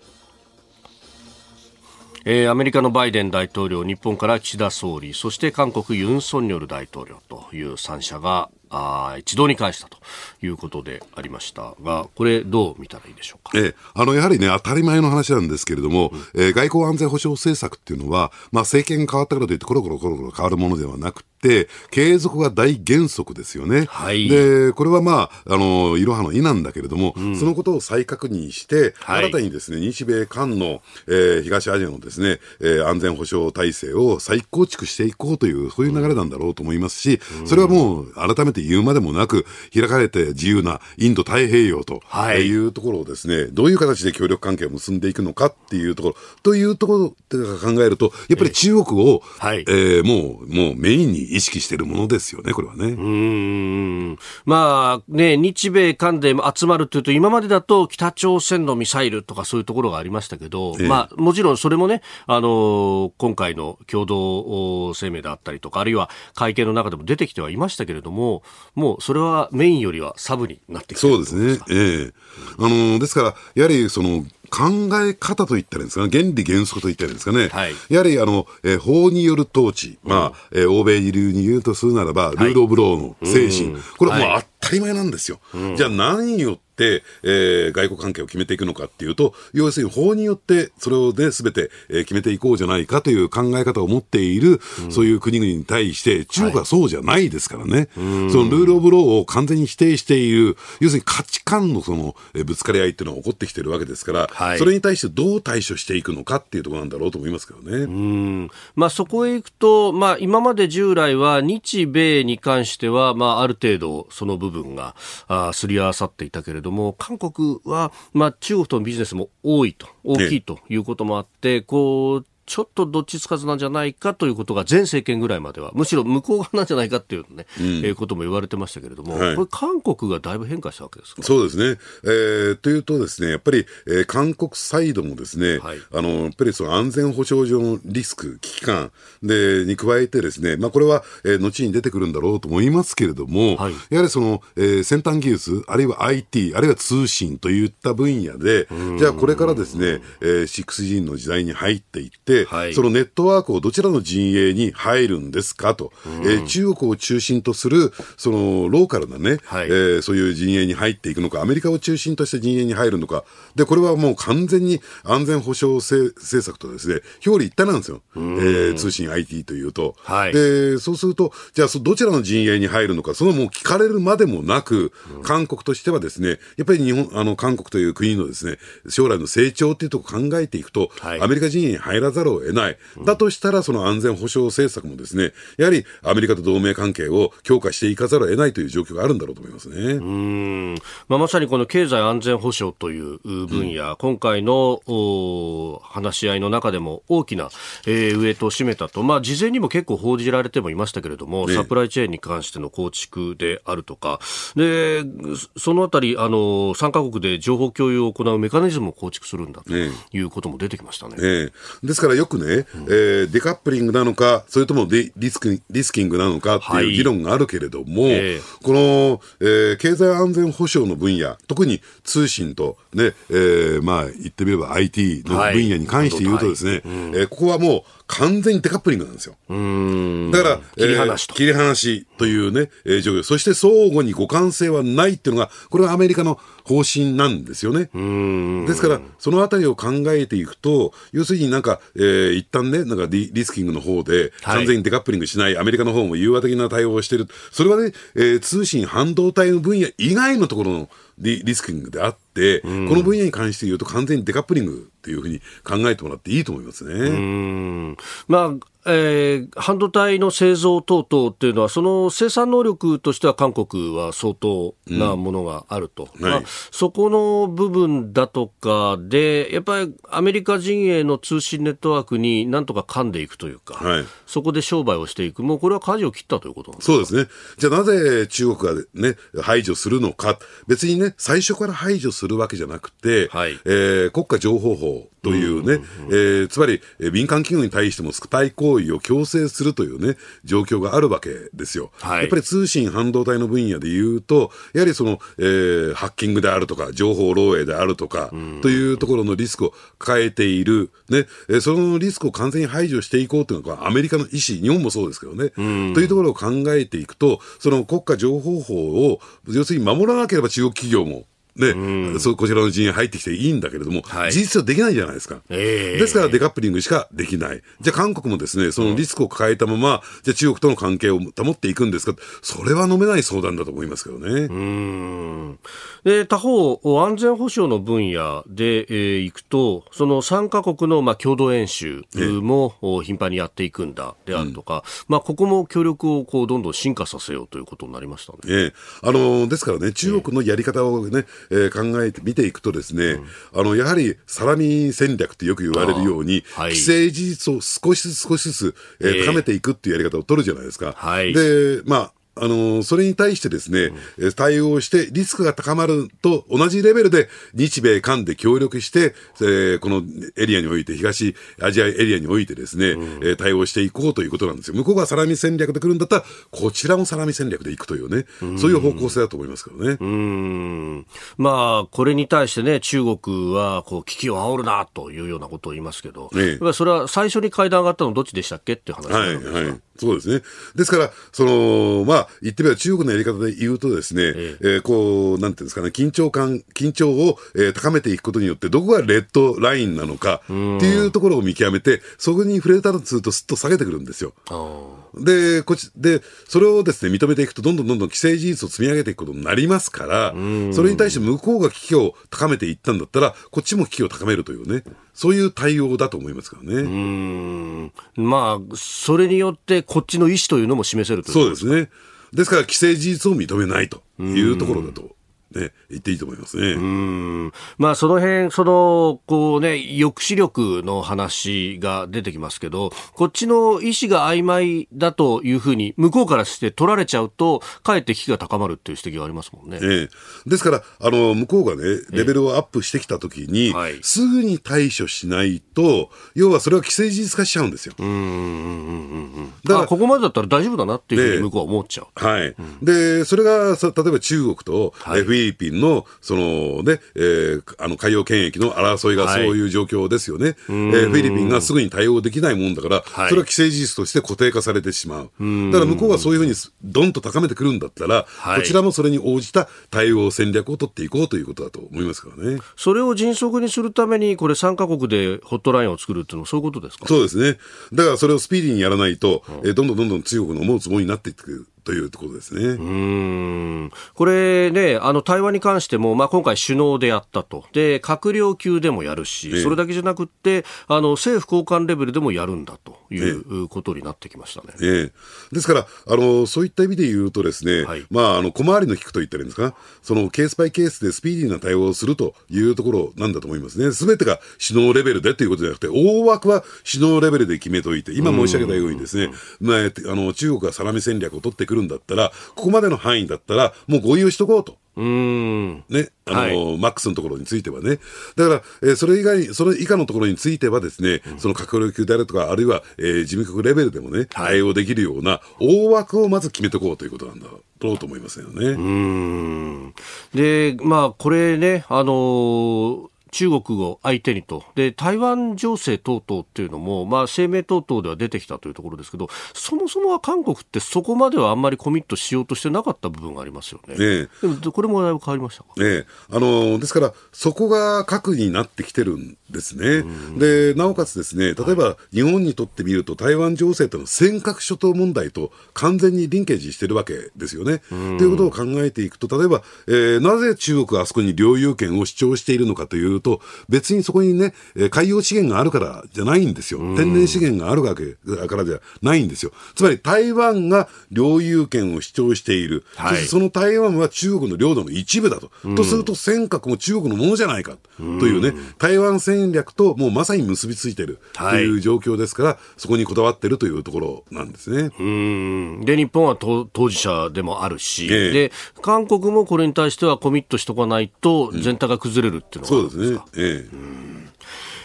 えーアメリカのバイデン大統領、日本から岸田総理、そして韓国ユン・ソンニョル大統領という3者があ一堂に会したということでありましたが、これどう見たらいいでしょうか？ええ、あのやはりね、当たり前の話なんですけれども、えー外交安全保障政策っていうのは、まあ、政権が変わったからといって、ころころころころ変わるものではなく、継続が大原則ですよね。はい。で、これはまあ、あの、いろはの意なんだけれども、そのことを再確認して、はい。新たにですね、日米韓の、えー東アジアのですね、えー安全保障体制を再構築していこうという、そういう流れなんだろうと思いますし、それはもう改めて言うまでもなく、開かれて自由なインド太平洋とはい。いうところをですね、どういう形で協力関係を結んでいくのかっていうところ、というところって考えると、やっぱり中国を、はい。えーもう、もうメインに意識しているものですよね、これはね。うーんまあね、日米韓で集まるというと、今までだと北朝鮮のミサイルとかそういうところがありましたけど、ええまあもちろんそれもね、あの今回の共同声明であったりとか、あるいは会見の中でも出てきてはいましたけれども、もうそれはメインよりはサブになってきてるそうですね。ええあのですから、やはりその、考え方といったらいいんですかね、原理原則といったらいいんですかね、はい。やはりあの、えー法による統治、まあ、えー欧米流に言うとするならば、ルール・オブ・ローの精神、これはもうはい。当たり前なんですよ。じゃあ何によって、えー外交関係を決めていくのかっていうと、要するに法によってそれをね、すべて、えー決めていこうじゃないかという考え方を持っている、そういう国々に対して、中国はそうじゃないですからね。そのルール・オブ・ローを完全に否定している、要するに価値観のその、えーぶつかり合いっていうのが起こってきてるわけですから、はいそれに対してどう対処していくのかっていうところなんだろうと思いますけどね。うんまあ、そこへ行くと、まあ、今まで従来は日米に関しては、まあ、ある程度その部分分があすり合わさっていたけれども韓国は、まあ、中国とのビジネスも多いと大きいということもあって、こうちょっとどっちつかずなんじゃないかということが前政権ぐらいまではむしろ向こう側なんじゃないかっていう、ねえーことも言われてましたけれども、はい。これ韓国がだいぶ変化したわけですか？そうですね。えーというとですね、やっぱり、えー韓国サイドもですね、はい。あの、やっぱりその安全保障上のリスク、危機感で、に加えてですね、まあこれは、えー後に出てくるんだろうと思いますけれども、はい。やはりその、えー先端技術、あるいは IT、あるいは通信といった分野で、じゃあこれからですね、えー 6G の時代に入っていって、はい。そのネットワークをどちらの陣営に入るんですかと、えー中国を中心とする、そのローカルなね、はい。えーそういう陣営に入っていくのか、アメリカを中心とした陣営に入るのか、で、これはもう完全に安全保障政政策とですね、表裏一体なんですよ。えー通信 IT というと。はい。で、そうすると、じゃあ、そどちらの陣営に入るのか、そのもう聞かれるまでもなく、韓国としてはですね、やっぱり日本、あの、韓国という国のですね、将来の成長っていうところを考えていくと、はい。アメリカ陣営に入らざるを得ない。だとしたら、その安全保障政策もですね、やはりアメリカと同盟関係を強化していかざるを得ないという状況があるんだろうと思いますね。うん。まあ、まさにこの経済安全保障という分野、今回のお話し合いの中でも大きな、えーウエイトを占めたと、まあ、事前にも結構報じられてもいましたけれども、ね。サプライチェーンに関しての構築であるとか、でそのあたり、あの3カ国で情報共有を行うメカニズムを構築するんだとね。いうことも出てきましたね。ええですからよくね、えーデカップリングなのか、それともデリスクリスキングなのかってはい。いう議論があるけれども、ええ。この、えー経済安全保障の分野、特に通信と、ねえーまあ、言ってみれば IT の分野に関して言うとですね、えーここはもう完全にデカップリングなんですよ。うんだから、切り離しとえー切り離しというね、えー状況。そして相互に互換性はないっていうのが、これはアメリカの方針なんですよね。ですから、そのあたりを考えていくと、要するになんか、えー一旦ね、なんかリリスキングの方で、はい完全にデカップリングしない、アメリカの方も融和的な対応をしている。それはね、えー通信半導体の分野以外のところのリリスキングであって、この分野に関して言うと完全にデカップリングっていうふうに考えてもらっていいと思いますね。うん。まあえー半導体の製造等々っていうのは、その生産能力としては韓国は相当なものがあると、まあはい。そこの部分だとかで、やっぱりアメリカ陣営の通信ネットワークになんとか噛んでいくというか、はい。そこで商売をしていく、もうこれは舵を切ったということなんですそうですね。じゃあなぜ中国がね、排除するのか。別にね、最初から排除するわけじゃなくて、はい。えー国家情報法というね、えーつまり、えー民間企業に対してもスパイ行為を強制するというね、状況があるわけですよ。はい。やっぱり通信半導体の分野で言うと、やはりその、えーハッキングであるとか、情報漏洩であるとか、というところのリスクを抱えている、ね、えーそのリスクを完全に排除していこうというのがアメリカの意思、日本もそうですけどね、というところを考えていくと、その国家情報法を、要するに守らなければ中国企業も、ね、そうこちらの陣営入ってきていいんだけれども、はい事実上できないじゃないですか。ええですからデカップリングしかできない。じゃあ韓国もですね、そのリスクを抱えたまま、じゃあ中国との関係を保っていくんですかそれは飲めない相談だと思いますけどね。うんで他方、安全保障の分野で、えーいくと、その3カ国の、まあ、共同演習も、お頻繁にやっていくんだであるとか、まあ、ここも協力をこうどんどん進化させようということになりましたね。ええあのですからね、中国のやり方をね、えー考えて見ていくとですね、あの、やはりサラミ戦略ってよく言われるように、あはい。既成事実を少しずつ少しずつ、えーええ高めていくっていうやり方を取るじゃないですか。はい。で、まあ、あの、それに対してですね、うん、対応してリスクが高まると同じレベルで日米韓で協力して、えー、このエリアにおいて、東アジアエリアにおいてですね、うん、えー、対応していこうということなんですよ。向こうがサラミ戦略で来るんだったら、こちらもサラミ戦略でいくというね、うん、そういう方向性だと思いますけどね。うん。まあ、これに対してね、中国は、こう、危機を煽るな、というようなことを言いますけど、ええ、それは最初に会談があったのどっちでしたっけっていう話なんですか、はいはいそうですね。ですから、その、まあ、言ってみれば中国のやり方で言うとですね、ええ。えー、こう、なんていうんですかね、緊張感、緊張を、えー、高めていくことによって、どこがレッドラインなのかっていうところを見極めて、そこに触れたとすると、すっと下げてくるんですよ。で、こち、で、それをですね、認めていくと、どんどんどんどん既成事実を積み上げていくことになりますから、それに対して向こうが危機を高めていったんだったら、こっちも危機を高めるというね、そういう対応だと思いますからね。うん。まあ、それによって、こっちの意思というのも示せるとそうですね。ですから、既成事実を認めないというところだとね、言っていいと思いますね。うん。まあ、その辺、その、こうね、抑止力の話が出てきますけど、こっちの意思が曖昧だというふうに、向こうからして取られちゃうと、かえって危機が高まるっていう指摘がありますもんね。ええ。ですから、あの、向こうがね、レベルをアップしてきたときに、はい、すぐに対処しないと、要はそれは既成事実化しちゃうんですよ。うんうんうんうんうん。だから、ここまでだったら大丈夫だなっていうふうに向こうは思っちゃう。はい。うん、で、それが、例えば中国と、はい、ィリピンの、そのね、えー、あの海洋権益の争いがそういう状況ですよね。はい、えー、フィリピンがすぐに対応できないもんだから、はい、それは既成事実として固定化されてしまう。だから向こうがそういうふうにどんと高めてくるんだったら、はい、こちらもそれに応じた対応戦略を取っていこうということだと思いますからね。それを迅速にするために、これ3カ国でホットラインを作るっていうのはそういうことですか？そうですね。だからそれをスピーディーにやらないと、うん、えー、どんどんどんどん中国の思うつもりになっていくというところですね。うん。これね、あの、台湾に関しても、まあ、今回首脳でやったと。で、閣僚級でもやるし、ええ、それだけじゃなくって、あの、政府高官レベルでもやるんだということになってきましたね。ええ。ですから、あの、そういった意味で言うとですね、はい、まあ、あの、小回りの利くと言ったらいいんですか、その、ケースバイケースでスピーディーな対応をするというところなんだと思いますね。すべてが首脳レベルでということじゃなくて、大枠は首脳レベルで決めといて、今申し上げたようにですね、まあ、あの、中国がサラミ戦略を取ってくるんだったら、ここまでの範囲だったら、もう合意をしとこうと。うんね、あの、はい、マックスのところについてはね。だから、えー、それ以外、それ以下のところについてはですね、うん、その閣僚級であるとか、あるいは、えー、事務局レベルでもね、対応できるような大枠をまず決めておこうということなんだろうと思いますよね。うん。で、まあ、これね、あのー中国を相手にと、で台湾情勢等々っていうのも、まあ、声明等々では出てきたというところですけど、そもそもは韓国ってそこまではあんまりコミットしようとしてなかった部分がありますよね。ねこれもだいぶ変わりましたか、ね、あのですから、そこが核になってきてるんですね。で、なおかつですね、例えば日本にとってみると、台湾情勢とのは尖閣諸島問題と完全にリンケージしてるわけですよね。ということを考えていくと、例えば、えー、なぜ中国があそこに領有権を主張しているのかというと、別にそこにね、海洋資源があるからじゃないんですよ。天然資源があるわけだからじゃないんですよ。つまり台湾が領有権を主張している。はい、そしてその台湾は中国の領土の一部だと。とすると尖閣も中国のものじゃないかというね、台湾戦戦略ともうまさに結びついてるという状況ですから、はい、そこにこだわってるというところなんですね。うんで日本は当事者でもあるし、えー、で韓国もこれに対してはコミットしとかないと全体が崩れるっていうのが、うん、そうですね。えー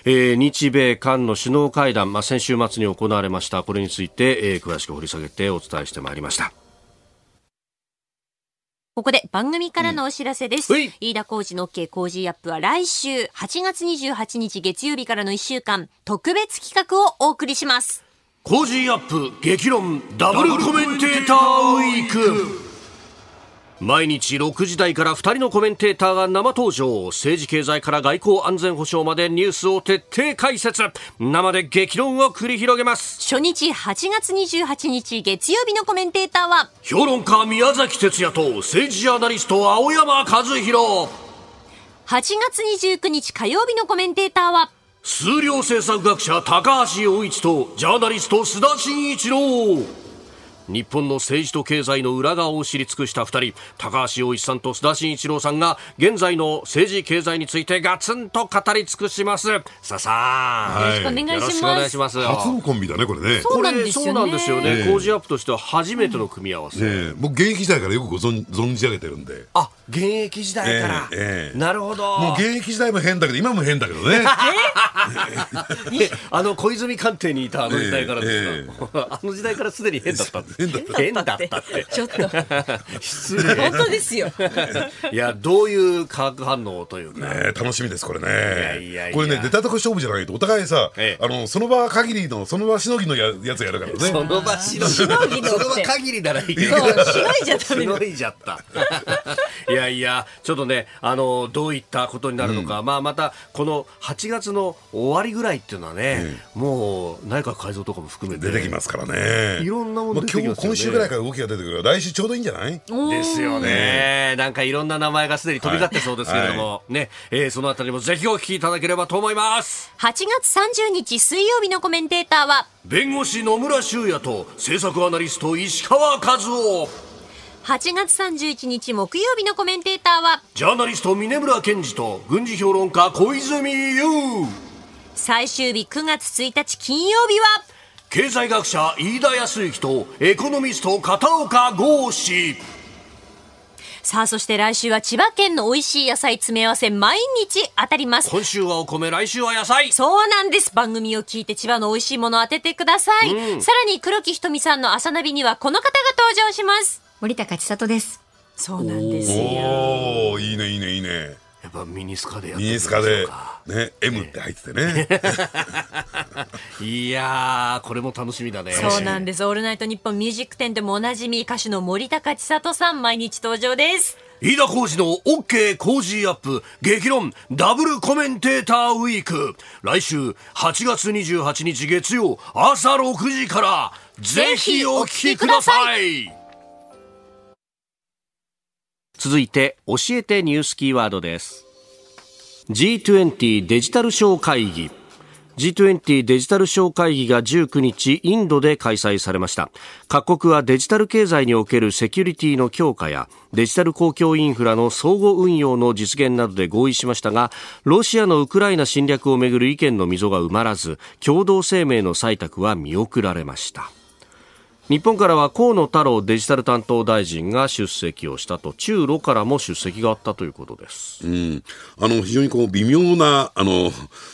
えー、日米韓の首脳会談、まあ、先週末に行われました。これについて、えー、詳しく掘り下げてお伝えしてまいりました。ここで番組からのお知らせです。うん、飯田浩二の OK 工事アップは来週8月28日月曜日からの1週間特別企画をお送りします。工事アップ激論ダブルコメンテーターウィーク毎日6時台から2人のコメンテーターが生登場。政治経済から外交安全保障までニュースを徹底解説。生で激論を繰り広げます。初日8月28日月曜日のコメンテーターは評論家宮崎哲也と政治ジャーナリスト青山和弘。8月29日火曜日のコメンテーターは数量政策学者高橋洋一とジャーナリスト須田慎一郎日本の政治と経済の裏側を知り尽くした2人高橋洋一さんと須田慎一郎さんが現在の政治経済についてガツンと語り尽くします。さあさあ、よろしくお願いします。よろしくお願いします。初のコンビだねこれね。そうなんですよね。そうなんですよね、工事アップとしては初めての組み合わせ、ね、僕現役時代からよくご存存じ上げてるんで。あ現役時代から、ええええ。なるほど。もう現役時代も変だけど今も変だけどね。*laughs* *laughs* あの小泉官邸にいたあの時代からですか、*laughs* あの時代からすでに変だったんです。変だった。変だったって。ちょっと。失礼。本当ですよ。いやどういう化学反応というか、ね楽しみですこれね。やいやいや。これね出たとこ勝負じゃないと。お互いさ、ええ。あのその場限りのその場しのぎのややつやるからね。その場しのぎの。その場限りならいいけど。そうしのいじゃダメしのいじゃった。いやいやちょっとねあのどういったことになるのか、まあまたこの8月の終わりぐらいっていうのはね、もう内閣改造とかも含めて。出てきますからね。いろんなもの出てき今日ますよね。今週ぐらいから動きが出てくるから来週ちょうどいいんじゃない？ですよね。なんかいろんな名前がすでに飛び交ってそうですけれども、ね、えーそのあたりもぜひお聞きいただければと思います。8月30日水曜日のコメンテーターは弁護士野村修也と政策アナリスト石川和夫。8月31日木曜日のコメンテーターはジャーナリスト峰村健二と軍事評論家小泉悠。最終日9月1日金曜日は経済学者飯田康之とエコノミスト片岡剛志。さあそして来週は千葉県の美味しい野菜詰め合わせ毎日当たります今週はお米、来週は野菜。そうなんです番組を聞いて千葉の美味しいものを当ててください、さらに黒木ひとみさんの朝ナビにはこの方が登場します森高千里です。そうなんですよおおいいねいいねいいねやっぱミニスカでやってミみましょうニスカでかね M って入っててね *laughs* いやー、これも楽しみだね。そうなんです。オールナイトニッポンミュージック展でもおなじみ歌手の森高千里さん毎日登場です。飯田浩司の OK 工事アップ激論ダブルコメンテーターウィーク来週8月28日月曜朝6時からぜひお聞きください続いて教えてニュースキーワードです。G20 デジタル相会議。G20 デジタル相会議が19日インドで開催されました。各国はデジタル経済におけるセキュリティの強化やデジタル公共インフラの相互運用の実現などで合意しましたがロシアのウクライナ侵略をめぐる意見の溝が埋まらず共同声明の採択は見送られました。日本からは河野太郎デジタル担当大臣が出席をしたと。中ロからも出席があったということです。うん、あの非常にこう微妙なあの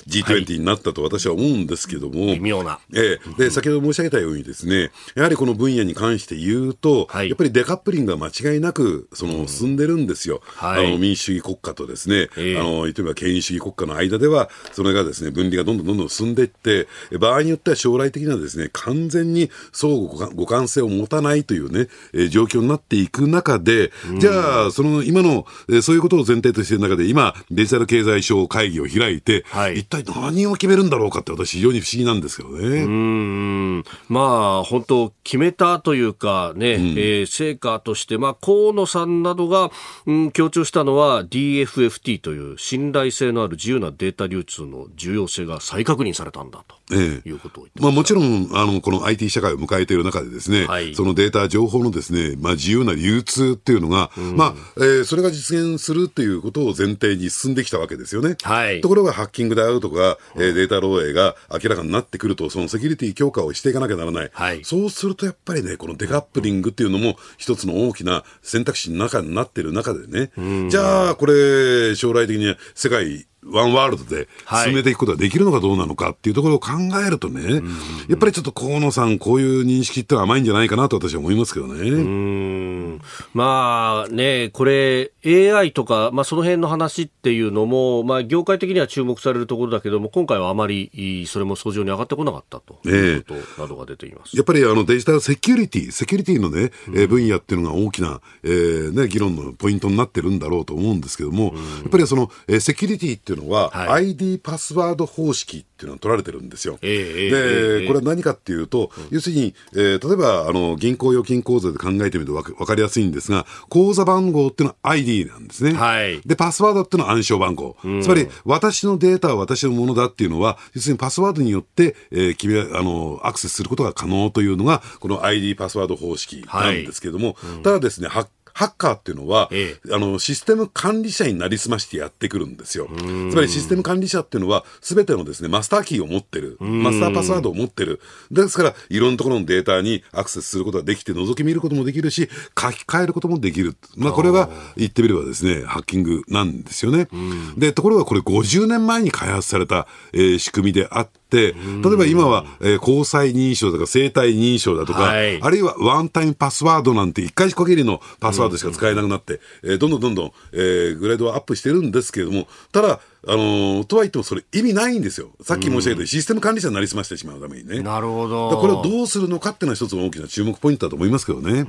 G20 になったと私は思うんですけども、微妙な。ええ、で先ほど申し上げたようにですねやはりこの分野に関して言うと、はい。やっぱりデカップリングが間違いなくその進んでるんですよ、はい。あの民主主義国家とですね、ええ。あの例えば権威主義国家の間ではそれがですね分離がどんどんどんどん進んでいって場合によっては将来的なですね完全に相互互換性を持たないというね、えー状況になっていく中で、じゃあその今の、えーそういうことを前提としている中で今デジタル経済省会議を開いて、はい。一体何を決めるんだろうかって私非常に不思議なんですけどね。うーん。まあ本当決めたというかね、えー成果として、まあ、河野さんなどが、うん、強調したのは DFFT という信頼性のある自由なデータ流通の重要性が再確認されたんだとええ。いうことを言ってまあ、ましたもちろんあのこの IT 社会を迎えている中でですね、はい。そのデータ情報のですね、まあ、自由な流通っていうのが、まあえーそれが実現するっていうことを前提に進んできたわけですよね。はい。ところがハッキングであるとか、えーデータ漏洩が明らかになってくるとそのセキュリティ強化をしていかなきゃならない、はい。そうするとやっぱりねこのデカップリングっていうのも一つの大きな選択肢の中になっている中でね、じゃあこれ将来的に世界ワンワールドではい。進めていくことができるのかどうなのかっていうところを考えるとね、やっぱりちょっと河野さん、こういう認識ってのは甘いんじゃないかなと私は思いますけどね。まあね、これ AI とか、まあ、その辺の話っていうのも、まあ、業界的には注目されるところだけども、今回はあまりそれも相乗に上がってこなかったと。いうことなどが出ています。やっぱりあのデジタルセキュリティ、セキュリティのね、えー分野っていうのが大きな、えーね、議論のポイントになってるんだろうと思うんですけども、やっぱりその、えーセキュリティってっていうのは、はい。ID パスワード方式っていうのが取られてるんですよ。ええええで、ええ。これは何かっていうと、要するに、えー例えばあの銀行預金口座で考えてみるとわかりやすいんですが、口座番号っていうのは ID なんですね。はい。で、パスワードっていうのは暗証番号。つまり、私のデータは私のものだっていうのは、要するにパスワードによって、えー君は、あの、アクセスすることが可能というのが、この ID パスワード方式なんですけども、ただですね、ハッハッカーっていうのは、えあの、システム管理者になりすましてやってくるんですよ。つまりシステム管理者っていうのは、すべてのですね、マスターキーを持ってる。マスターパスワードを持ってる。ですから、いろんなところのデータにアクセスすることができて、覗き見ることもできるし、書き換えることもできる。まあ、これが言ってみればですね、ハッキングなんですよね。で、ところがこれ50年前に開発された、えー仕組みであって、例えば今は、えー交際認証とか生体認証だとか、はい。あるいはワンタイムパスワードなんて一回限りのパスワードしか使えなくなって、えーどんどんどんどん、えーグレードはアップしてるんですけれども、ただ、あのーとはいってもそれ意味ないんですよ。さっき申し上げたようにシステム管理者になりすましてしまうためにね。なるほど。これをどうするのかっていうのは一つの大きな注目ポイントだと思いますけどね。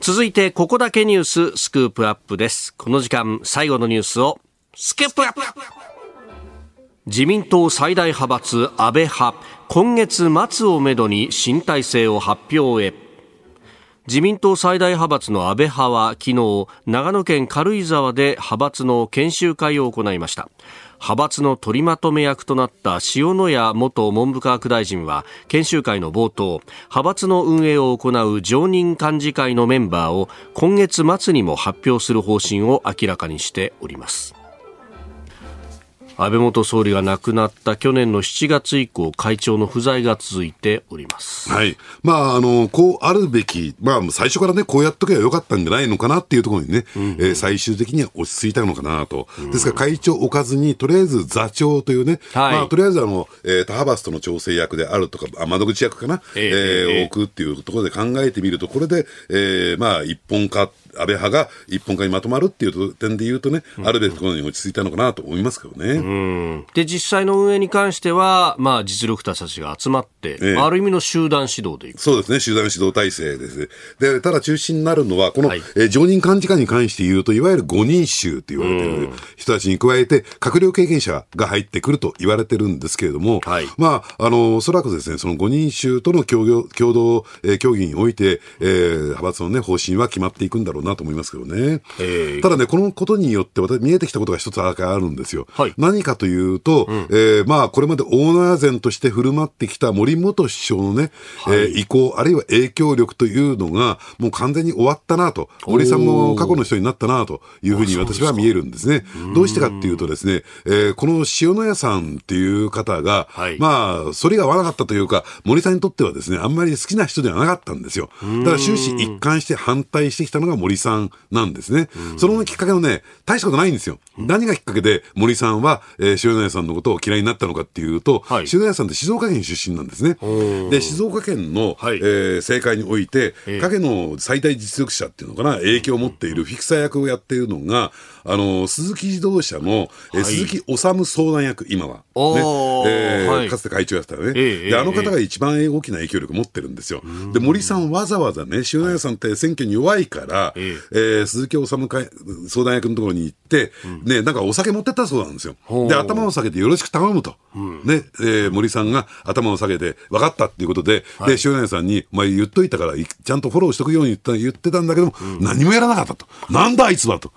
続いてここだけニューススクープアップです。この時間最後のニュースをスクープアップ自民党最大派閥安倍派今月末をめどに新体制を発表へ。自民党最大派閥の安倍派は昨日長野県軽井沢で派閥の研修会を行いました。派閥の取りまとめ役となった塩谷元文部科学大臣は研修会の冒頭派閥の運営を行う常任幹事会のメンバーを今月末にも発表する方針を明らかにしております。安倍元総理が亡くなった去年の7月以降会長の不在が続いておりますはい。まあ、あの、こうあるべき、まあ、最初からね、こうやっとけばよかったんじゃないのかなっていうところにね、えー最終的には落ち着いたのかなと。ですから、会長置かずに、とりあえず座長というね、はいまあ、とりあえずあの、えー他派閥との調整役であるとか、あ窓口役かな、えええーええ置くっていうところで考えてみると、これで、えーまあ、一本化、安倍派が一本化にまとまるっていう点で言うとね、あるべきところに落ち着いたのかなと思いますけどね。で実際の運営に関しては、まあ、実力者たちが集まって、ええ。ある意味の集団指導でいく。そうですね、集団指導体制ですね。で、ただ中心になるのは、この、はい。えー常任幹事会に関して言うと、いわゆる5人衆と言われている人たちに加えて、閣僚経験者が入ってくると言われてるんですけれども、はい。まあ、あの、おそらくですね、その5人衆との協業共同、えー協議において、えー派閥のね、方針は決まっていくんだろうなと思いますけどね。ええ。ただね、このことによって、私、見えてきたことが一つあるんですよ。はい。何かというと、えーまあ、これまでオーナー前として振る舞ってきた森元首相のね、えー意向、あるいは影響力というのが、もう完全に終わったなと、森さんも過去の人になったなというふうに私は見えるんですね。どうしてかっていうとですね、えーこの塩谷さんっていう方が、はい。まあ、それが合わなかったというか、森さんにとってはですね、あんまり好きな人ではなかったんですよ。だから終始一貫して反対してきたのが森さんなんですね。そのきっかけのね、大したことないんですよ。何がきっかけで森さんは、えー塩谷さんのことを嫌いになったのかっていうと、はい。塩谷さんって静岡県出身なんですね。で、静岡県の、はい。えー政界において、ええ。影の最大実力者っていうのかな、影響を持っているフィクサー役をやっているのが、あの、鈴木自動車の、えーはい。鈴木治相談役、今は。ね。えーはい。かつて会長やったらね。ええで、あの方が一番大きな影響力を持ってるんですよ。で、森さんわざわざね、塩谷さんって選挙に弱いから、ええー鈴木治会相談役のところに行って、ね、なんかお酒持ってったそうなんですよ。で、頭を下げてよろしく頼むと。ね、えー森さんが頭を下げて分かったっていうことで、で、塩谷さんに、お前言っといたから、いちゃんとフォローしとくように言った言ってたんだけども、何もやらなかったと。なんだあいつはと。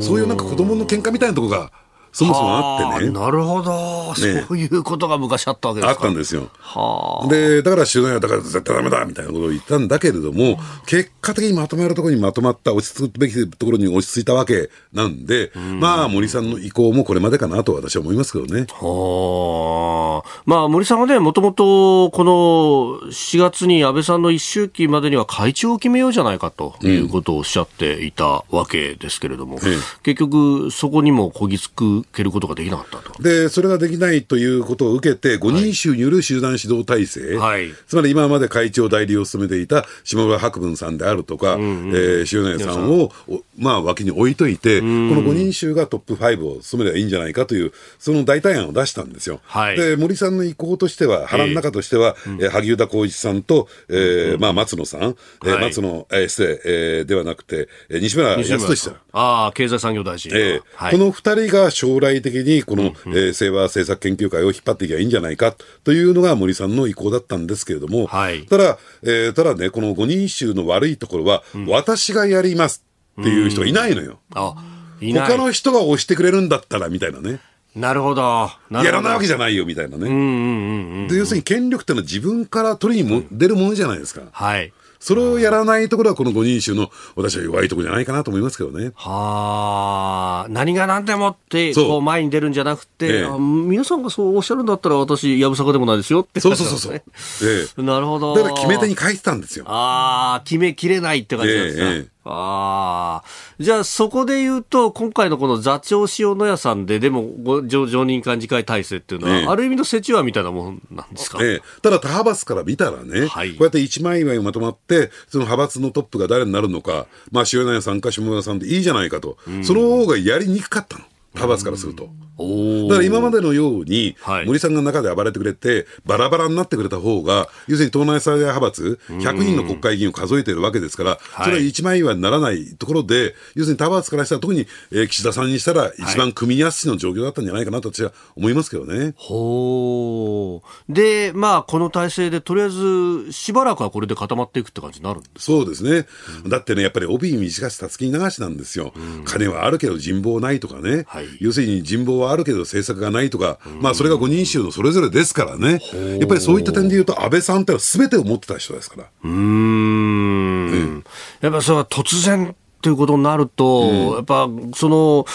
そういうなんか子供の喧嘩みたいなところが、そもそもあってね。なるほど、ね。そういうことが昔あったわけですか。あったんですよ。はで、だから集団はだから絶対ダメだみたいなことを言ったんだけれども、結果的にまとめるところにまとまった、落ち着くべきところに落ち着いたわけなんで、まあ森さんの意向もこれまでかなと私は思いますけどね。あはあ。まあ、森さんはね、もともとこの4月に安倍さんの一周期までには会長を決めようじゃないかということをおっしゃっていたわけですけれども、ええ。結局、そこにもこぎつく続けることができなかったと。で、それができないということを受けて、5人衆による集団指導体制、はい。つまり今まで会長代理を務めていた下村博文さんであるとか、えー塩谷さんを、おまあ、脇に置いといて、この5人衆がトップ5を務めればいいんじゃないかという、その代替案を出したんですよ。はい。で、森さんの意向としては、腹の中としては、えー萩生田光一さんと、えーまあ、松野さん、えーはい。松野、えー失礼、えーではなくて、えー西村康稔さん。ああ、経済産業大臣。ええ。はい、この二人が将来的にこの、えー清和政策研究会を引っ張っていけばいいんじゃないかというのが森さんの意向だったんですけれども、はいただ、えーただね、この五人衆の悪いところは、私がやりますっていう人はいないのよ。あ、いない。他の人が押してくれるんだったらみたいなね。なるほど。やらないわけじゃないよみたいなね。で要するに権力ってのは自分から取りにも出るものじゃないですか。はい。それをやらないところはこの五人衆の私は弱いところじゃないかなと思いますけどね。はあ、何が何でもって、こう前に出るんじゃなくて、ええあ皆さんがそうおっしゃるんだったら私、やぶさかでもないですよって。そうそうそうそう。え *laughs* えなるほど。だから決め手に書いてたんですよ。ああ、決めきれないって感じなんですか。ええええああ。じゃあそこで言うと、今回のこの座長塩野屋さんで、でもご常常任幹事会体制っていうのは、ええ。ある意味の折衷案みたいなもんなんですか、ええ、ただ他派閥から見たらね、はい。こうやって一枚岩にまとまって、その派閥のトップが誰になるのか、まあ、塩谷さんか下村さんでいいじゃないかと、その方がやりにくかったの。派閥からすると。おだから今までのように、はい森さんが中で暴れてくれて、バラバラになってくれた方が、要するに党内最大派閥、100人の国会議員を数えているわけですから、それは一枚岩にならないところで、要するに他派閥からしたら、特に、えー岸田さんにしたら、一番組みやすいの状況だったんじゃないかなと私は思いますけどね。ほう。で、まあ、この体制で、とりあえず、しばらくはこれで固まっていくって感じになるんですそうですね。だってね、やっぱり帯に短し、たつきに流しなんですよ。金はあるけど人望ないとかね。はい要するに人望はあるけど政策がないとか、まあそれが五人衆のそれぞれですからね。やっぱりそういった点で言うと、安倍さんってのは全てを持ってた人ですから。うーん。やっぱそれは突然っていうことになると、やっぱその、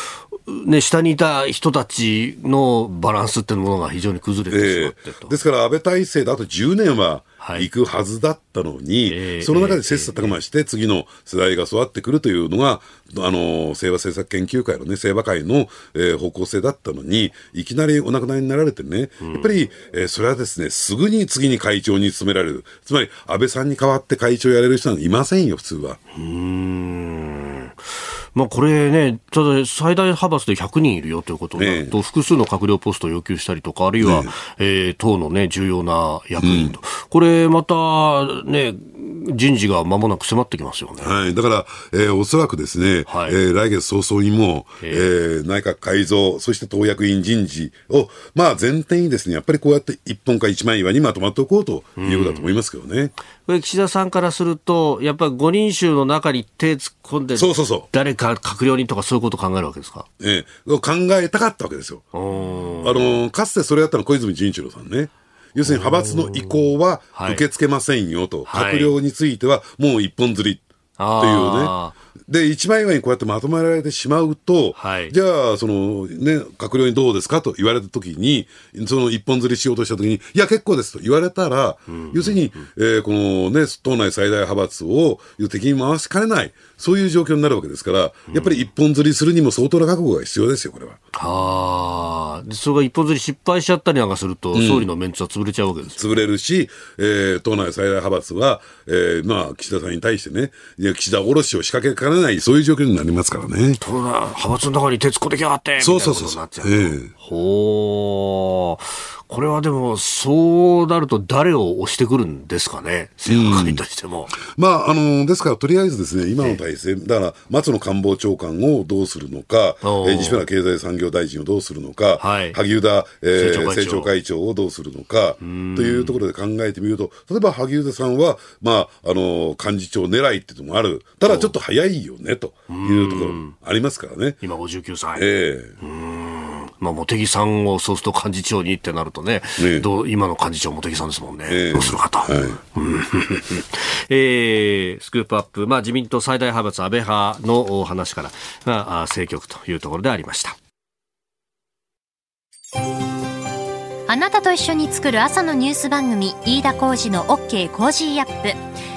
ね、下にいた人たちのバランスっていうものが非常に崩れてしまえってと。えですから安倍体制であと10年ははい行くはずだったのに、ええその中で切磋琢磨して次の世代が育ってくるというのが、あの、清和政策研究会のね、清和会の、えー方向性だったのに、いきなりお亡くなりになられてね、やっぱり、えーそれはですね、すぐに次に会長に務められる。つまり、安倍さんに代わって会長やれる人なんていませんよ、普通は。まあこれね、ただ最大派閥で100人いるよということになると、複数の閣僚ポストを要求したりとか、あるいは、えー党のね、重要な役員と。これまたね、人事が間もなく迫ってきますよね。はい。だから、えーおそらくですね、はいえー来月早々にも、えー内閣改造、そして党役員人事を、まあ前提にですね、やっぱりこうやって一本か一枚岩にまとまっておこうということだと思いますけどね。これ岸田さんからすると、やっぱり5人衆の中に手突っ込んで、そうそうそう誰か閣僚にとかそういうことを考えるわけですか？えー考えたかったわけですよ。あのーかつてそれやったのは小泉純一郎さんね。要するに派閥の意向ははい受け付けませんよと、はい閣僚についてはもう一本釣りっていうあね。で、一枚岩にこうやってまとめられてしまうと、はい。じゃあ、そのね、閣僚にどうですか？と言われたときに、その一本釣りしようとしたときに、いや、結構ですと言われたら、要するに、えーこのね、党内最大派閥を敵に回しかねない、そういう状況になるわけですから、やっぱり一本釣りするにも相当な覚悟が必要ですよ、これは。あーでそれが一本釣り失敗しちゃったりなんかすると、総理のメンツは潰れちゃうわけですよ。潰れるし、えー党内最大派閥は、えーまあ、岸田さんに対してね、いや岸田おろしを仕掛けかねない、そういう状況になりますからね。そんな派閥の中に手突っ込んできやがってそうそうそうみたいなことになっちゃう。ええほー。これはでも、そうなると誰を押してくるんですかね、政府会としても。まあ、あの、ですから、とりあえずですね、今の体制、だから、松野官房長官をどうするのか、西村経済産業大臣をどうするのか、はい。萩生田、えー政調会長。政調会長をどうするのか、というところで考えてみると、例えば萩生田さんは、まあ、あの、幹事長狙いっていうのもある。ただ、ちょっと早いよね、というところもありますからね。今59歳。ええまあ、茂木さんをそうすると幹事長にってなるとね、ええどう今の幹事長、茂木さんですもんね。ええどうするかと。うん *laughs* えースクープアップ、まあ、自民党最大派閥安倍派のお話から、まあ、あ政局というところでありました。あなたと一緒に作る朝のニュース番組飯田浩二の OK コージーアップ